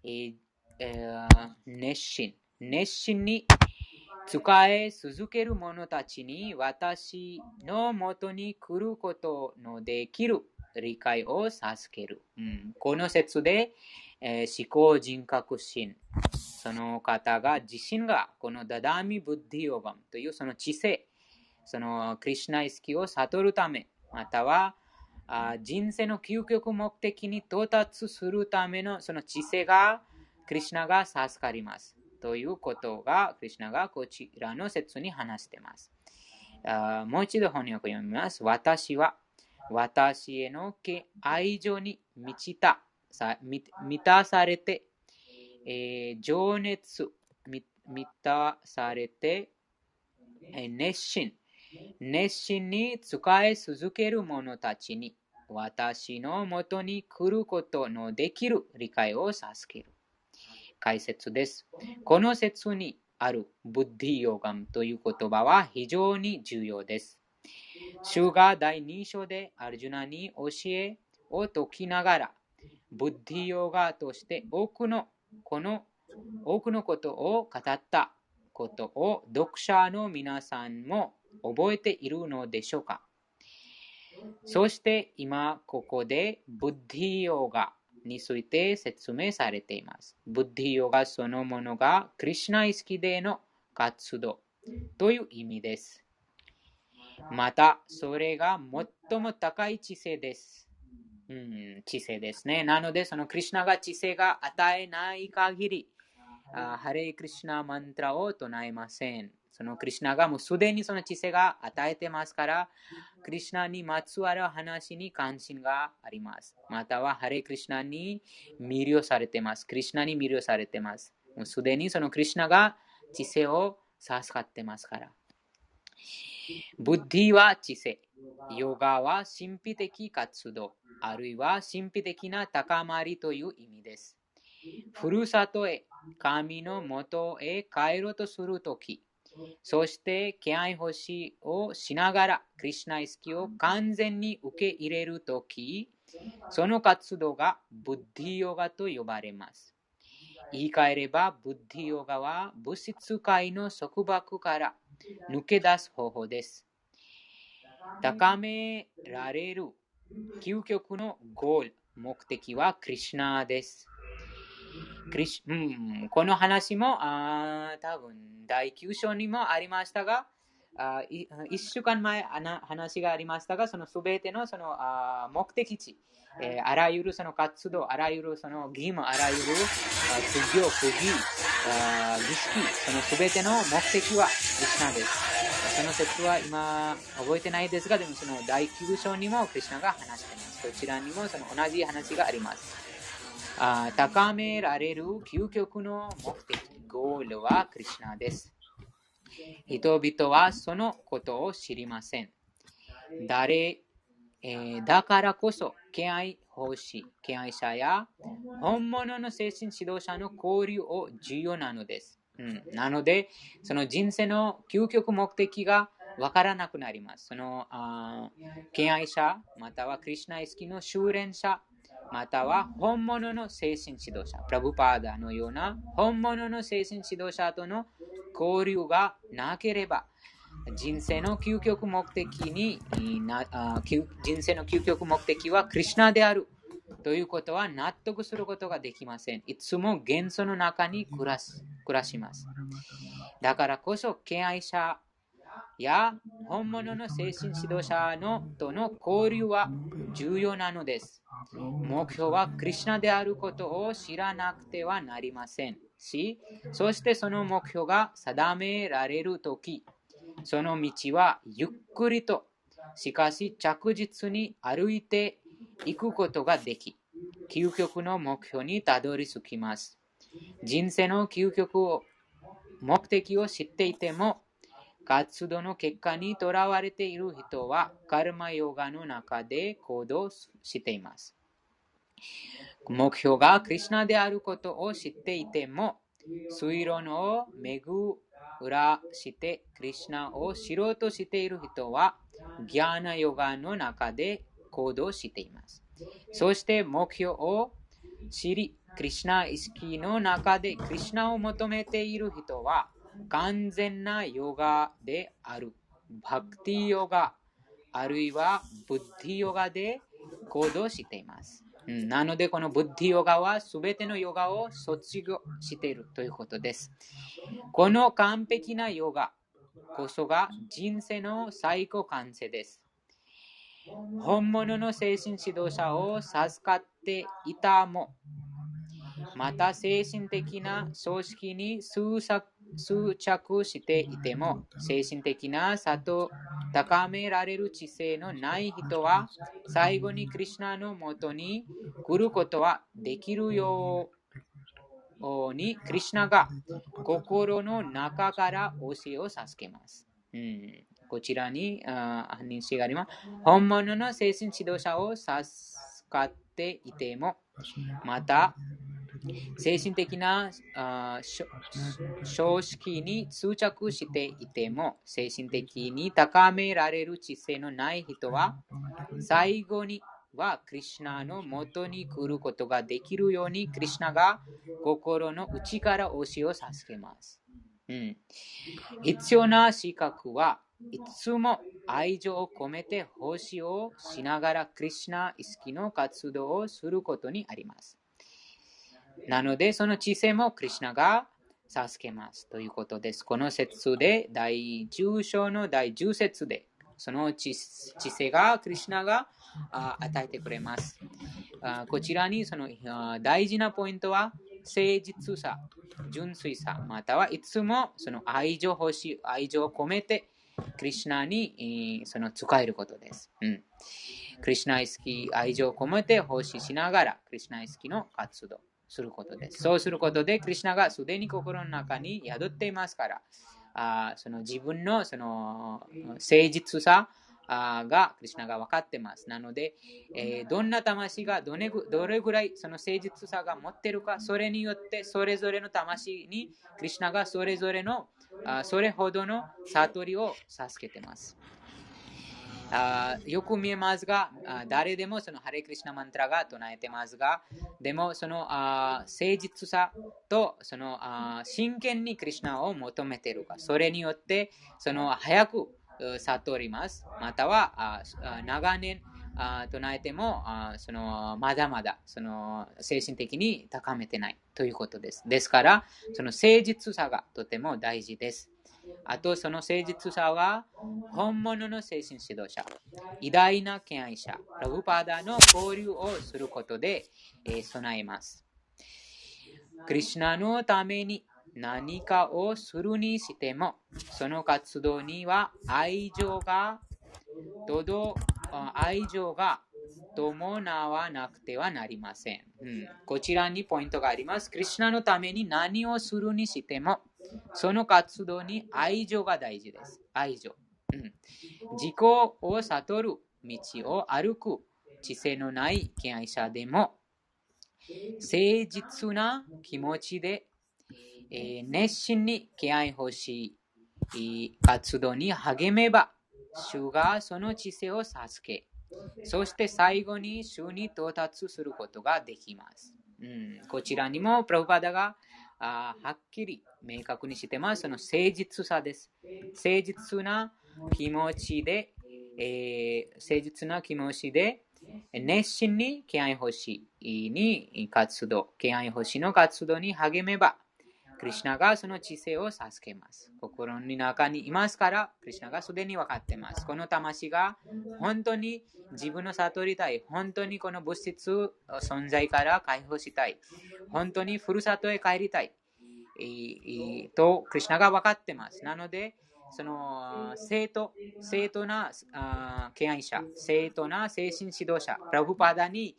えー、熱心、熱心に使え続ける者たちに私のもとに来ることのできる理解を授ける。うん、この説で、えー、思考人格心、 その方が自身がこのダダミブッディヨガムというその知性、そのクリュナ意識を悟るため、またはあ人生の究極目的に到達するためのその知性がクリュナが授かります。ということが、クリュナがこちらの説に話しています。あもう一度翻訳読みます。私は私への愛情に満ちた、満たされて、えー、情熱、満たされて、えー、熱心、熱心に使い続ける者たちに、私のもとに来ることのできる理解を授ける。解説です。この説にあるブッディヨガムという言葉は非常に重要です。主が第2章でアルジュナに教えを解きながら、ブッディヨガとして多くのこの多くのことを語ったことを読者の皆さんも覚えているのでしょうかそして今ここでブッディヨガについて説明されています。ブッディヨガそのものがクリュナ意識での活動という意味です。また、それが最も高い知性です。うん、知性ですね。なので、そのクリュナが知性が与えない限り、あハレイクリュナマントラを唱えません。そのクリュナがもうすでにその知性が与えてますから、クリュナにまつわる話に関心があります。またはハレイクリュナに魅了されてます。クリュナに魅了されてます。もうすでにそのクリュナが知性を授かってますから。ブッディは知性。ヨガは神秘的活動。あるいは神秘的な高まりという意味です。ふるさとへ、神のもとへ帰ろうとするとき、そして気合欲しをしながら、クリュナ意識を完全に受け入れるとき、その活動がブッディヨガと呼ばれます。言い換えれば、ブッディヨガは物質界の束縛から抜け出す方法です。高められる究極のゴール、目的はクリュナです。クリシうん、この話もあ多分第9章にもありましたが、あ1週間前話がありましたが、そのすべてのそのあ目的地、えー、あらゆるその活動、あらゆるその義務、あらゆる修行、不義、儀式、そのすべての目的はクリシナです。その説は今覚えてないですが、でもその第9章にもクリシナが話しています。こちらにもその同じ話があります。あ高められる究極の目的、ゴールはクリュナです。人々はそのことを知りません。誰、えー、だからこそ、敬愛奉仕、敬愛者や本物の精神指導者の交流を重要なのです。うん、なので、その人生の究極目的がわからなくなります。そのあ敬愛者、またはクリュナイ意識の修練者、または本物の精神指導者、プラブパーダのような本物の精神指導者との交流がなければ、人生の究極目的にな人生の究極目的はクリュナであるということは納得することができません。いつも元素の中に暮らす暮らします。だからこそ、敬愛者や本物の精神指導者のとの交流は重要なのです。目標はクリュナであることを知らなくてはなりませんし、そしてその目標が定められるとき、その道はゆっくりと、しかし着実に歩いていくことができ、究極の目標にたどり着きます。人生の究極を、目的を知っていても、活動の結果にとらわれている人はカルマヨガの中で行動しています。目標がクリュナであることを知っていても、推論を巡らしてクリュナを知ろうとしている人は、ギャーナヨガの中で行動しています。そして目標を知り、クリュナ意識の中でクリュナを求めている人は完全なヨガである。バクティヨガ、あるいはブッディヨガで行動しています。なので、このブッディヨガはすべてのヨガを卒業しているということです。この完璧なヨガこそが人生の最高完成です。本物の精神指導者を授かっていたも、また精神的な組織に数着していても、精神的な差を高められる知性のない人は、最後にクリュナのもとに来ることはできるように、クリュナが心の中から教えを授けます。うんこちらに認識があります。本物の精神指導者を授かっていても、また、精神的な常識に通着していても、精神的に高められる知性のない人は、最後にはクリュナの元に来ることができるように、クリュナが心の内から教えを授けます。うん、必要な資格はいつも愛情を込めて奉仕をしながらクリュナ意識の活動をすることにあります。なので、その知性もクリュナが授けますということです。この説で第10章の第10節で、その知性がクリュナが与えてくれます。こちらにその大事なポイントは、誠実さ、純粋さ、またはいつもその愛情欲しい、愛情を込めて、クリュナにその使えることです。うん、クリュナ意識、愛情を込めて奉仕しながら、クリュナ意識の活動することです。そうすることで、クリュナがすでに心の中に宿っていますから、あその自分のその誠実さ、が、クリュナが分かってます。なので、えー、どんな魂がどれどれぐらいその誠実さが持っているか、それによってそれぞれの魂にクリュナがそれぞれのあそれほどの悟りを授けてます。あよく見えますが、誰でもそのハレクリシナマントラが唱えてますが、でもそのあ誠実さとそのあ真剣にクリシナを求めているか、それによってその早く悟ります。またはあ長年あ唱えてもあそのまだまだその精神的に高めてないということです。ですから、その誠実さがとても大事です。あと、その誠実さは本物の精神指導者、偉大な敬愛者、ラブパーダの交流をすることで、え備えます。クリュナのために何かをするにしても、その活動には愛情が、愛情が伴わなくてはなりません、うん。こちらにポイントがあります。クリュナのために何をするにしても、その活動に愛情が大事です。愛情。うん、自己を悟る道を歩く知性のない敬愛者でも、誠実な気持ちでえー、熱心に敬愛欲しい活動に励めば、主がその知性を授け、そして最後に主に到達することができます。うん、こちらにもプラブパダがあはっきり明確にしてます。その誠実さです。誠実な気持ちで、えー、誠実な気持ちで、熱心に敬愛星に活動、敬愛星の活動に励めば、クリュナがその知性を授けます。心の中にいますから、クリュナがすでに分かっています。この魂が本当に自分の悟りたい。本当にこの物質存在から解放したい。本当にふるさとへ帰りたい。と、クリュナが分かっています。なので、その正当正当な敬愛者、正当な精神指導者、プラブパダに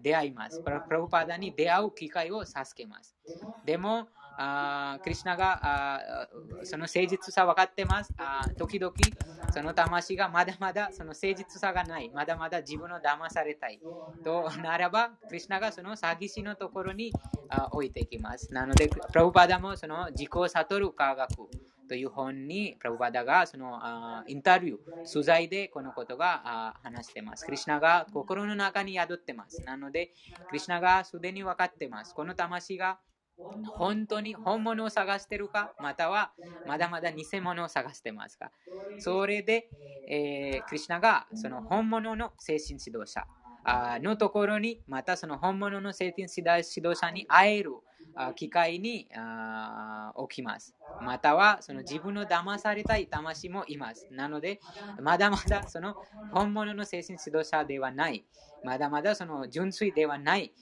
出会います。プラブパダに出会う機会を授けます。でも、あクリュナがあその誠実さ分かってますあ。時々その魂がまだまだその誠実さがない。まだまだ自分を騙されたい。とならば、クリュナがその詐欺師のところにあ置いていきます。なので、プラブパダもその自己を悟る科学という本に、プラブバダがそのあインタビュー、取材でこのことがあ話しています。クリュナが心の中に宿ってます。なので、クリュナがすでに分かっています。この魂が本当に本物を探してるかまたはまだまだ偽物を探してますかそれで、えー、クリュナがその本物の精神指導者のところにまたその本物の精神指導者に会える機会に起きます。またはその自分の騙されたい魂もいます。なので、まだまだその本物の精神指導者ではない、まだまだその純粋ではない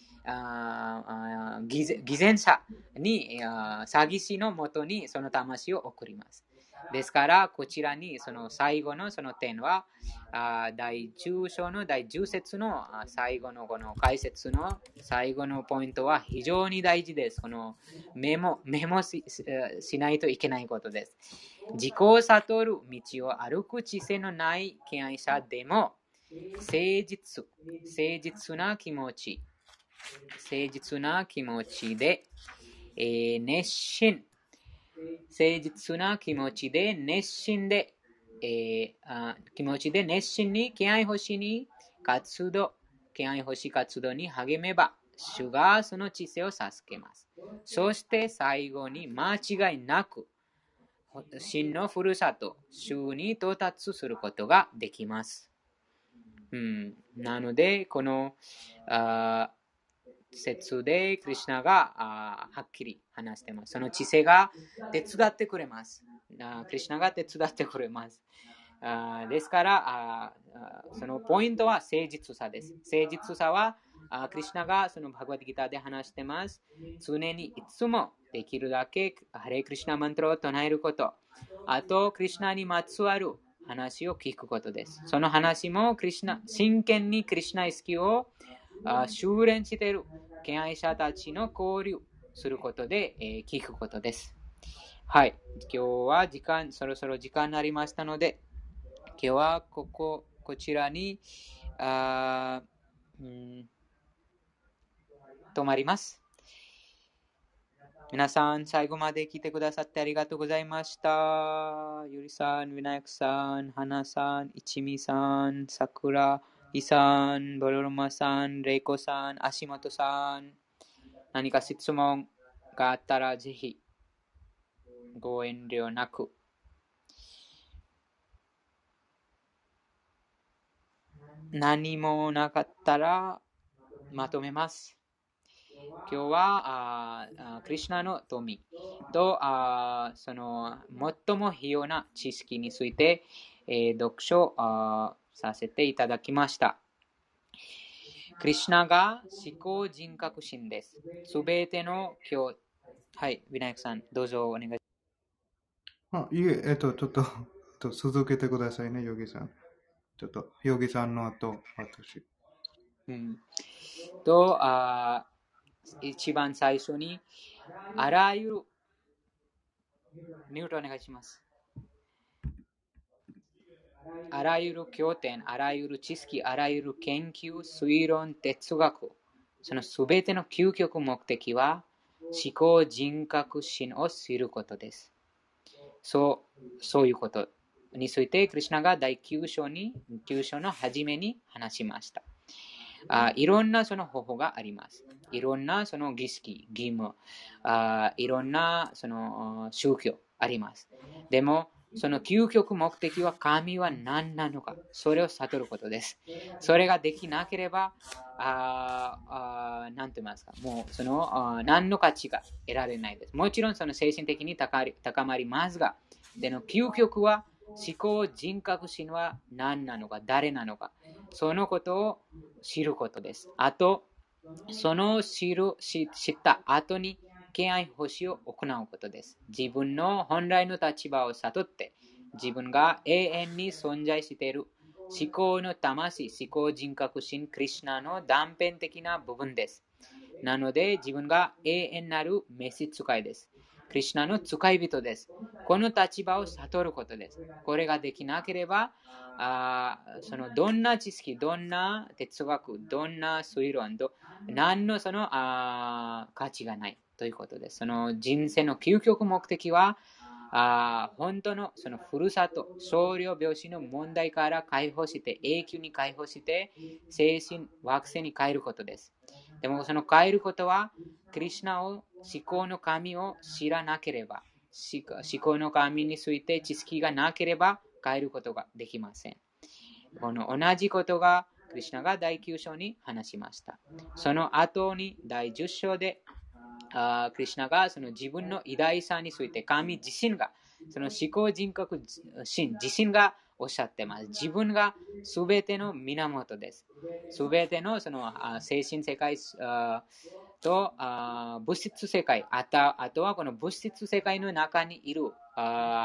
偽善者に詐欺師のもとにその魂を送ります。ですから、こちらにその最後のその点は、第10章の第10節の最後のこの解説の最後のポイントは非常に大事です。このメモメモしないといけないことです。自己を悟る道を歩く知性のない敬愛者でも、誠実、誠実な気持ち、誠実な気持ちで、えー、熱心、誠実な気持ちで熱心で、えー、あ気持ちで熱心に気合星に活動、気合星活動に励めば、主がその知性を授けます。そして最後に間違いなく、真のふるさと、主に到達することができます。うん、なので、このあ説でクリュナがはっきり話してます。その知性が手伝ってくれます。クリュナが手伝ってくれます。あですからあ、そのポイントは誠実さです。誠実さは、あクリュナがそのバグワディギターで話してます。常にいつもできるだけハレクリュナマントラを唱えること。あと、クリュナにまつわる話を聞くことです。その話もクリュナ真剣にクリュナ意識を修練している敬愛者たちの交流することで、え聞くことです。はい。今日は時間、そろそろ時間になりましたので、今日はここ、こちらに、あうん、止まります。皆さん、最後まで来てくださってありがとうございました。ゆりさん、ウィナヤクさん、はなさん、いちみさん、さくら、イさん、ボロロマさん、レイコさん、足元さん、何か質問があったらぜひご遠慮なく。何もなかったらまとめます。今日はあクリュナの富とあその最も必要な知識について、えー、読書あさせていただきました。クリシナが思考人格心です。すべての今日、はい、ウィナイクさん、どうぞお願いします。あ、いえ、えっと、ちょっと、と続けてくださいね、ヨギさん。ちょっと、ヨギさんの後、私。うん。と、あ一番最初に、あらゆる、ミュートお願いします。あらゆる経典、あらゆる知識、あらゆる研究、推論、哲学、そのすべての究極目的は思考人格心を知ることです。そう、そういうことについて、クリュナが第9章に、9章の初めに話しました。あいろんなその方法があります。いろんなその儀式、義務、あいろんなその宗教あります。でも、その究極目的は神は何なのか、それを悟ることです。それができなければ、ああ何と言いますか、もうそのあ何の価値が得られないです。もちろんその精神的に高まりますが、での究極は思考人格心は何なのか、誰なのか、そのことを知ることです。あと、その知る知った後に敬愛奉仕を行うことです。自分の本来の立場を悟って、自分が永遠に存在している思考の魂、思考人格心、クリュナの断片的な部分です。なので、自分が永遠なる召使いです。クリュナの使い人です。この立場を悟ることです。これができなければ、あそのどんな知識、どんな哲学、どんな推論、ど何のそのあ価値がない。ということです。その人生の究極目的は、あ本当のそのふるさと、少量病死の問題から解放して、永久に解放して、精神惑星に変えることです。でもその変えることは、クリュナを思考の神を知らなければ、思考の神について知識がなければ変えることができません。この同じことがクリュナが第9章に話しました。その後に第10章であクリュナがその自分の偉大さについて神自身がその思考人格心自身がおっしゃってます。自分がすべての源です。すべてのその精神世界と物質世界あと、あとはこの物質世界の中にいる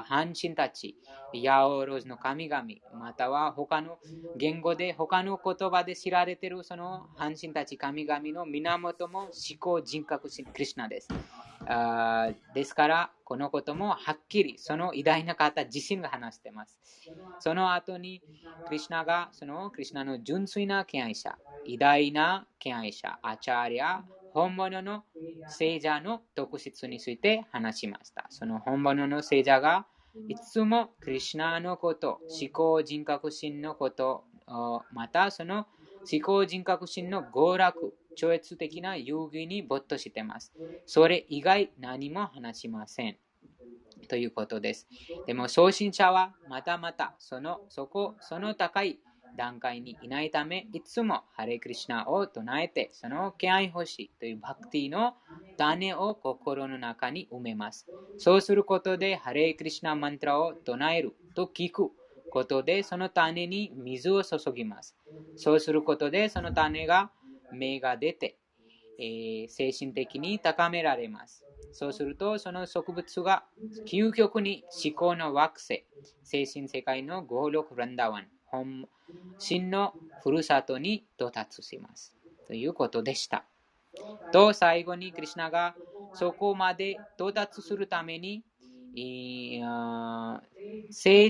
半身たち、ヤオロズの神々、または他の言語で、他の言葉で知られているその半身たち神々の源も思考人格心クリュナです。あですから、このこともはっきりその偉大な方自身が話しています。その後に、クリュナがそのクリュナの純粋な敬愛者、偉大な敬愛者、アチャーリア、本物の聖者の特質について話しました。その本物の聖者がいつもクリュナのこと、思考人格心のこと、またその思考人格心の娯楽、超越的な遊戯に没頭しています。それ以外何も話しません。ということです。でも、送信者はまたまたその、そこ、その高い段階にいないため、いつもハレクリシナを唱えて、その敬愛欲しいというバクティの種を心の中に埋めます。そうすることで、ハレクリシナマントラを唱えると聞くことで、その種に水を注ぎます。そうすることで、その種が芽が出て、えー、精神的に高められます。そうすると、その植物が究極に思考の惑星、精神世界のゴーロク・ランダワン、本真のふるさとに到達します。ということでした。と、最後にクリュナがそこまで到達するために、誠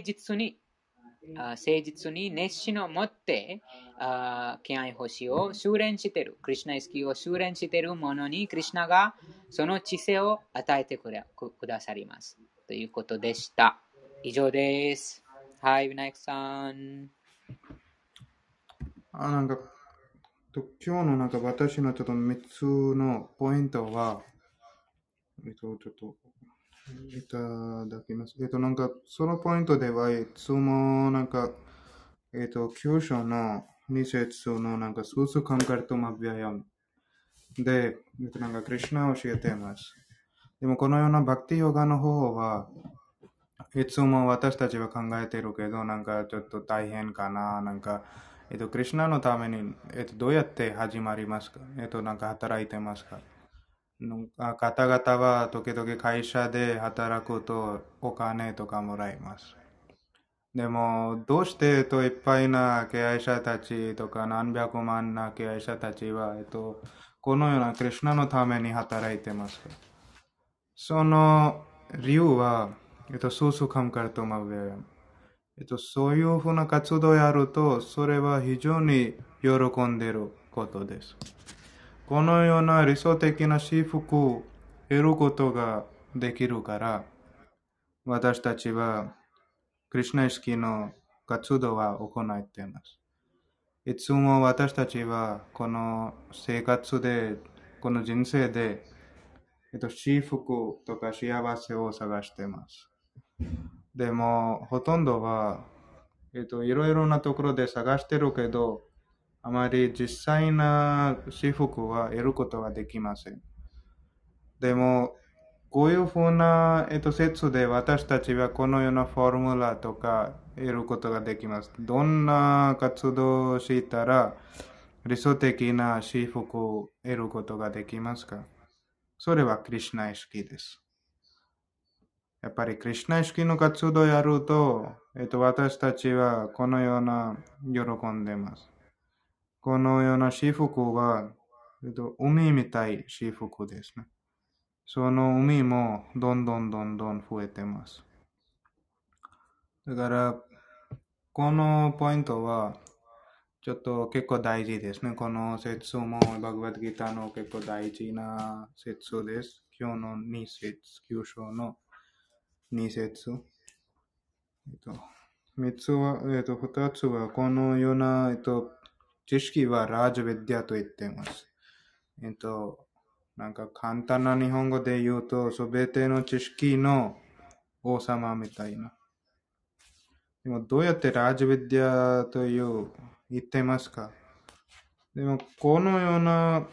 実に誠実に熱心を持って敬愛星を修練している、クリュナ意識を修練している者に、クリュナがその知性を与えてくださります。ということでした。以上です。はい、ウナイクさん。あ、なんか、と今日のなんか私のちょっと3つのポイントは、えっと、ちょっと、いただきます。えっと、なんか、そのポイントでは、いつもなんか、えっと、9章の2節のなんか、スースカンカルトマビアヤムで、えっと、なんか、クリュナを教えています。でも、このようなバクティヨガの方法は、いつも私たちは考えているけど、なんかちょっと大変かな、なんか、えっと、クリュナのために、えっと、どうやって始まりますか？えっと、なんか働いてますか？方々は時々会社で働くとお金とかもらいます。でも、どうしてといっぱいな経営者たちとか何百万な経営者たちは、えっと、このようなクリュナのために働いてますか？その理由は、えっと、そうそう考えと思う。えっと、そういうふうな活動をやると、それは非常に喜んでいることです。このような理想的な私服を得ることができるから、私たちはクリュナ意識の活動は行っています。いつも私たちはこの生活で、この人生で、えっと、幸福とか幸せを探しています。でも、ほとんどは、えっと、いろいろなところで探してるけど、あまり実際な私服は得ることはできません。でも、こういうふうな、えっと、説で私たちはこのようなフォームラとか得ることができます。どんな活動をしたら理想的な私服を得ることができますか？それはクリシナ意識です。やっぱりクリュナ意識の活動をやると、えっと、私たちはこのような喜んでます。このような私服は、えっと、海みたい私服ですね。その海もどんどんどんどん増えてます。だから、このポイントは、ちょっと結構大事ですね。この説もバグバッドギターの結構大事な説です。今日の2節、9章の2節。えっと、3つは、えっと、2つは、このような、えっと、知識はラージヴィディアと言っています。えっと、なんか簡単な日本語で言うと、すべての知識の王様みたいな。でも、どうやってラージヴィディアという言ってますか？でも、このような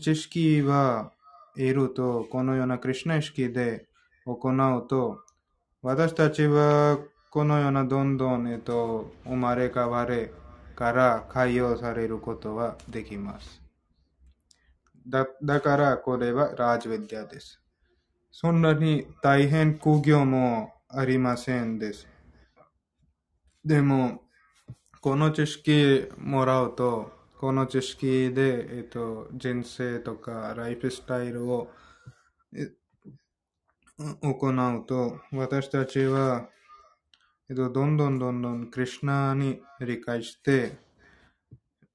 知識は得ると、このようなクリュナ意識で行うと、私たちはこのようなどんどん、えっと、生まれ変われから解放されることはできます。だだから、これはラージヴィディアです。そんなに大変苦行もありませんです。でも、この知識もらうと、この知識で、えっと、人生とかライフスタイルを行うと、私たちは、えっと、どんどんどんどんクリュナに理解して、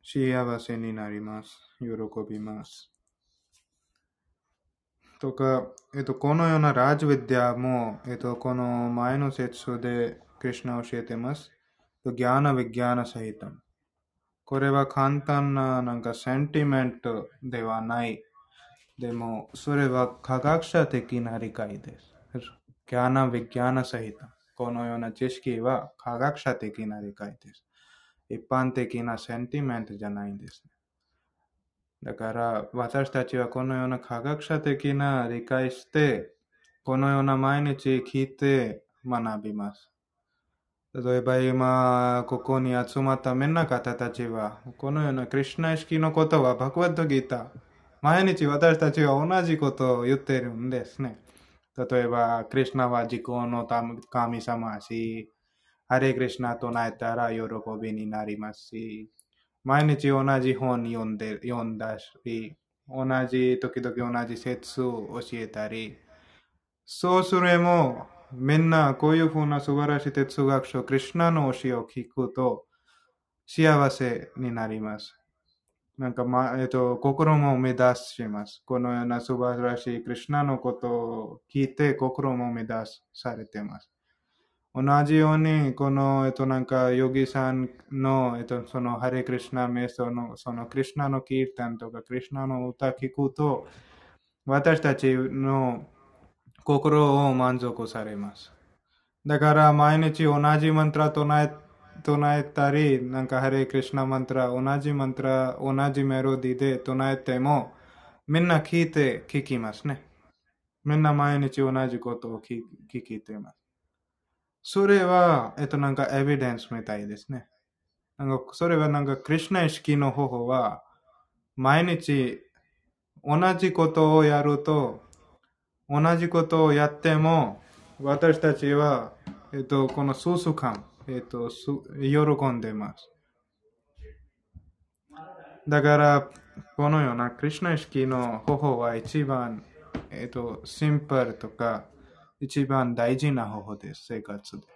幸せになります。喜びます。とか、えっと、このようなराजविद्या も、えっと、この前の説でクリシュナ教えてます。ज्ञानविज्ञानसहितम्。これは簡単ななんか sentiment ではない。でも、それは科学者的な理解です。ज्ञानविज्ञानसहित。このような知識は科学者的な理解です。一般的な sentiment じゃないんです。だから、私たちはこのような科学者的な理解して、このような毎日聞いて学びます。例えば今、ここに集まったみんな方たちは、このようなクリシュナ意識のことはバガヴァッド・ギーター。毎日私たちは同じことを言ってるんですね。例えば、クリシュナは自己の神様し、ハレクリュナと唱えたら喜びになりますし、毎日同じ本読んで読んだし、同じ時々同じ説を教えたり、そうすれも、みんなこういうふうな素晴らしい哲学書、クリュナの教えを聞くと幸せになります。なんか、ま、えっと、心も目指します。このような素晴らしいクリュナのことを聞いて心も目指されてます。同じように、この、えっと、なんか、ヨギさんの、えっと、その、ハレクリシナ瞑想の、その、クリシナのキータンとか、クリシナの歌聞くと、私たちの心を満足されます。だから、毎日同じマントラ唱え、唱えたり、なんか、ハレクリシナマントラ、同じマントラ、同じメロディで唱えても、みんな聞いて聞きますね。みんな毎日同じことを聞聞いてます。それは、えっと、なんかエビデンスみたいですね。なんかそれはなんか、クリュナ意識の方法は、毎日同じことをやると、同じことをやっても、私たちは、えっと、この数数感、えっと、喜んでます。だから、このようなクリュナ意識の方法は一番、えっと、シンプルとか、一番大事な方法です、生活で。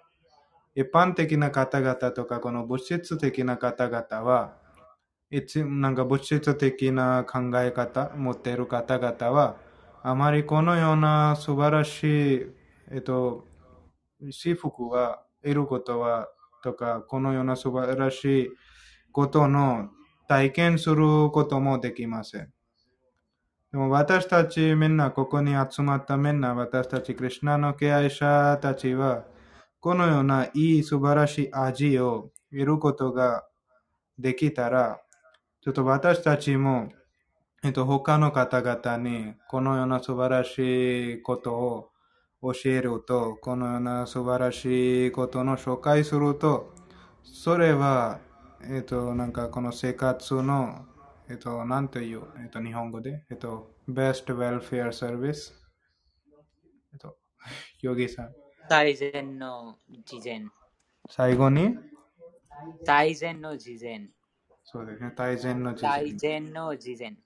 一般的な方々とか、この物質的な方々は、一なんか物質的な考え方持っている方々は、あまりこのような素晴らしい、えっと、私服が得ることは、とか、このような素晴らしいことの体験することもできません。でも私たちみんな、ここに集まったみんな、私たちクリュナの敬愛者たちは、このようないい素晴らしい味を得ることができたら、ちょっと私たちも、えっと、他の方々にこのような素晴らしいことを教えると、このような素晴らしいことの紹介すると、それは、えっと、なんかこの生活のえっと、なんという、えっと、日本語で、えっと、Best Welfare Service。えっと、ヨギさん。最善の事前。最後に？最善の事前。そうですね、大善の事最前。善の事前。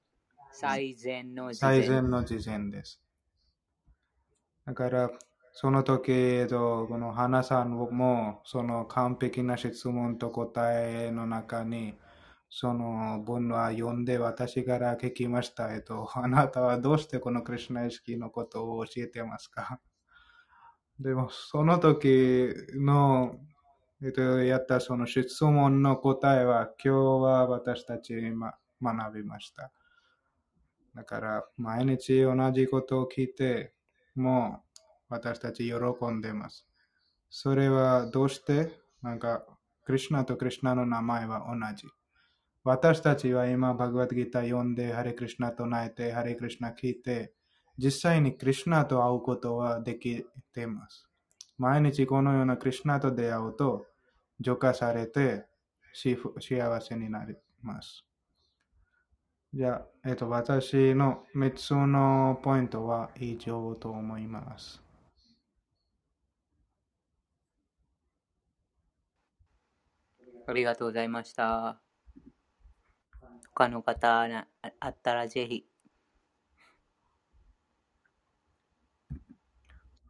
最善の事最前。善の事前です。だから、その時、えっと、この花さんも、その完璧な質問と答えの中に、その文は読んで私から聞きました。えっと、あなたはどうしてこのクリュナ意識のことを教えてますか？でも、その時の、えっと、やったその質問の答えは、今日は私たち、ま、学びました。だから、毎日同じことを聞いて、もう私たち喜んでます。それはどうして？なんか、クリュナとクリュナの名前は同じ。私たちは今、バグワッドギター読んで、ハレクリュナと泣いて、ハレクリュナ聞いて、実際にクリュナと会うことはできています。毎日このようなクリュナと出会うと、浄化されて幸せになります。じゃあ、えっと、私の3つのポイントは以上と思います。ありがとうございました。他の方あったらぜひ。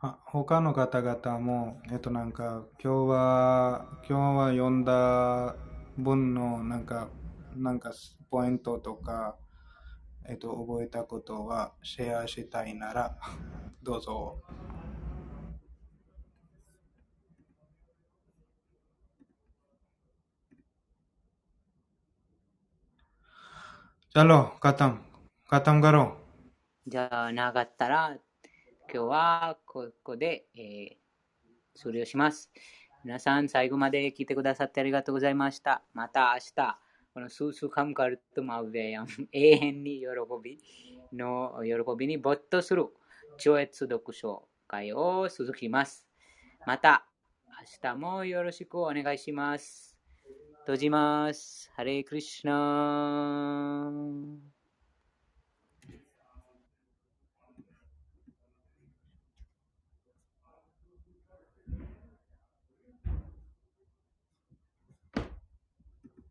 あ他の方々も、えっとなんか、今日は、今日は読んだ文のなんか、なんかポイントとか、えっと、覚えたことはシェアしたいなら、どうぞ。チャロ、カタン、カタンガロ。じゃあ、なかったら、今日はここで、えー、終了します。皆さん、最後まで聞いてくださってありがとうございました。また明日、このスースカムカルトマウベヤン、永遠に喜びの喜びに没頭する超越読書会を続きます。また、明日もよろしくお願いします。閉じます。ハレークリシナー。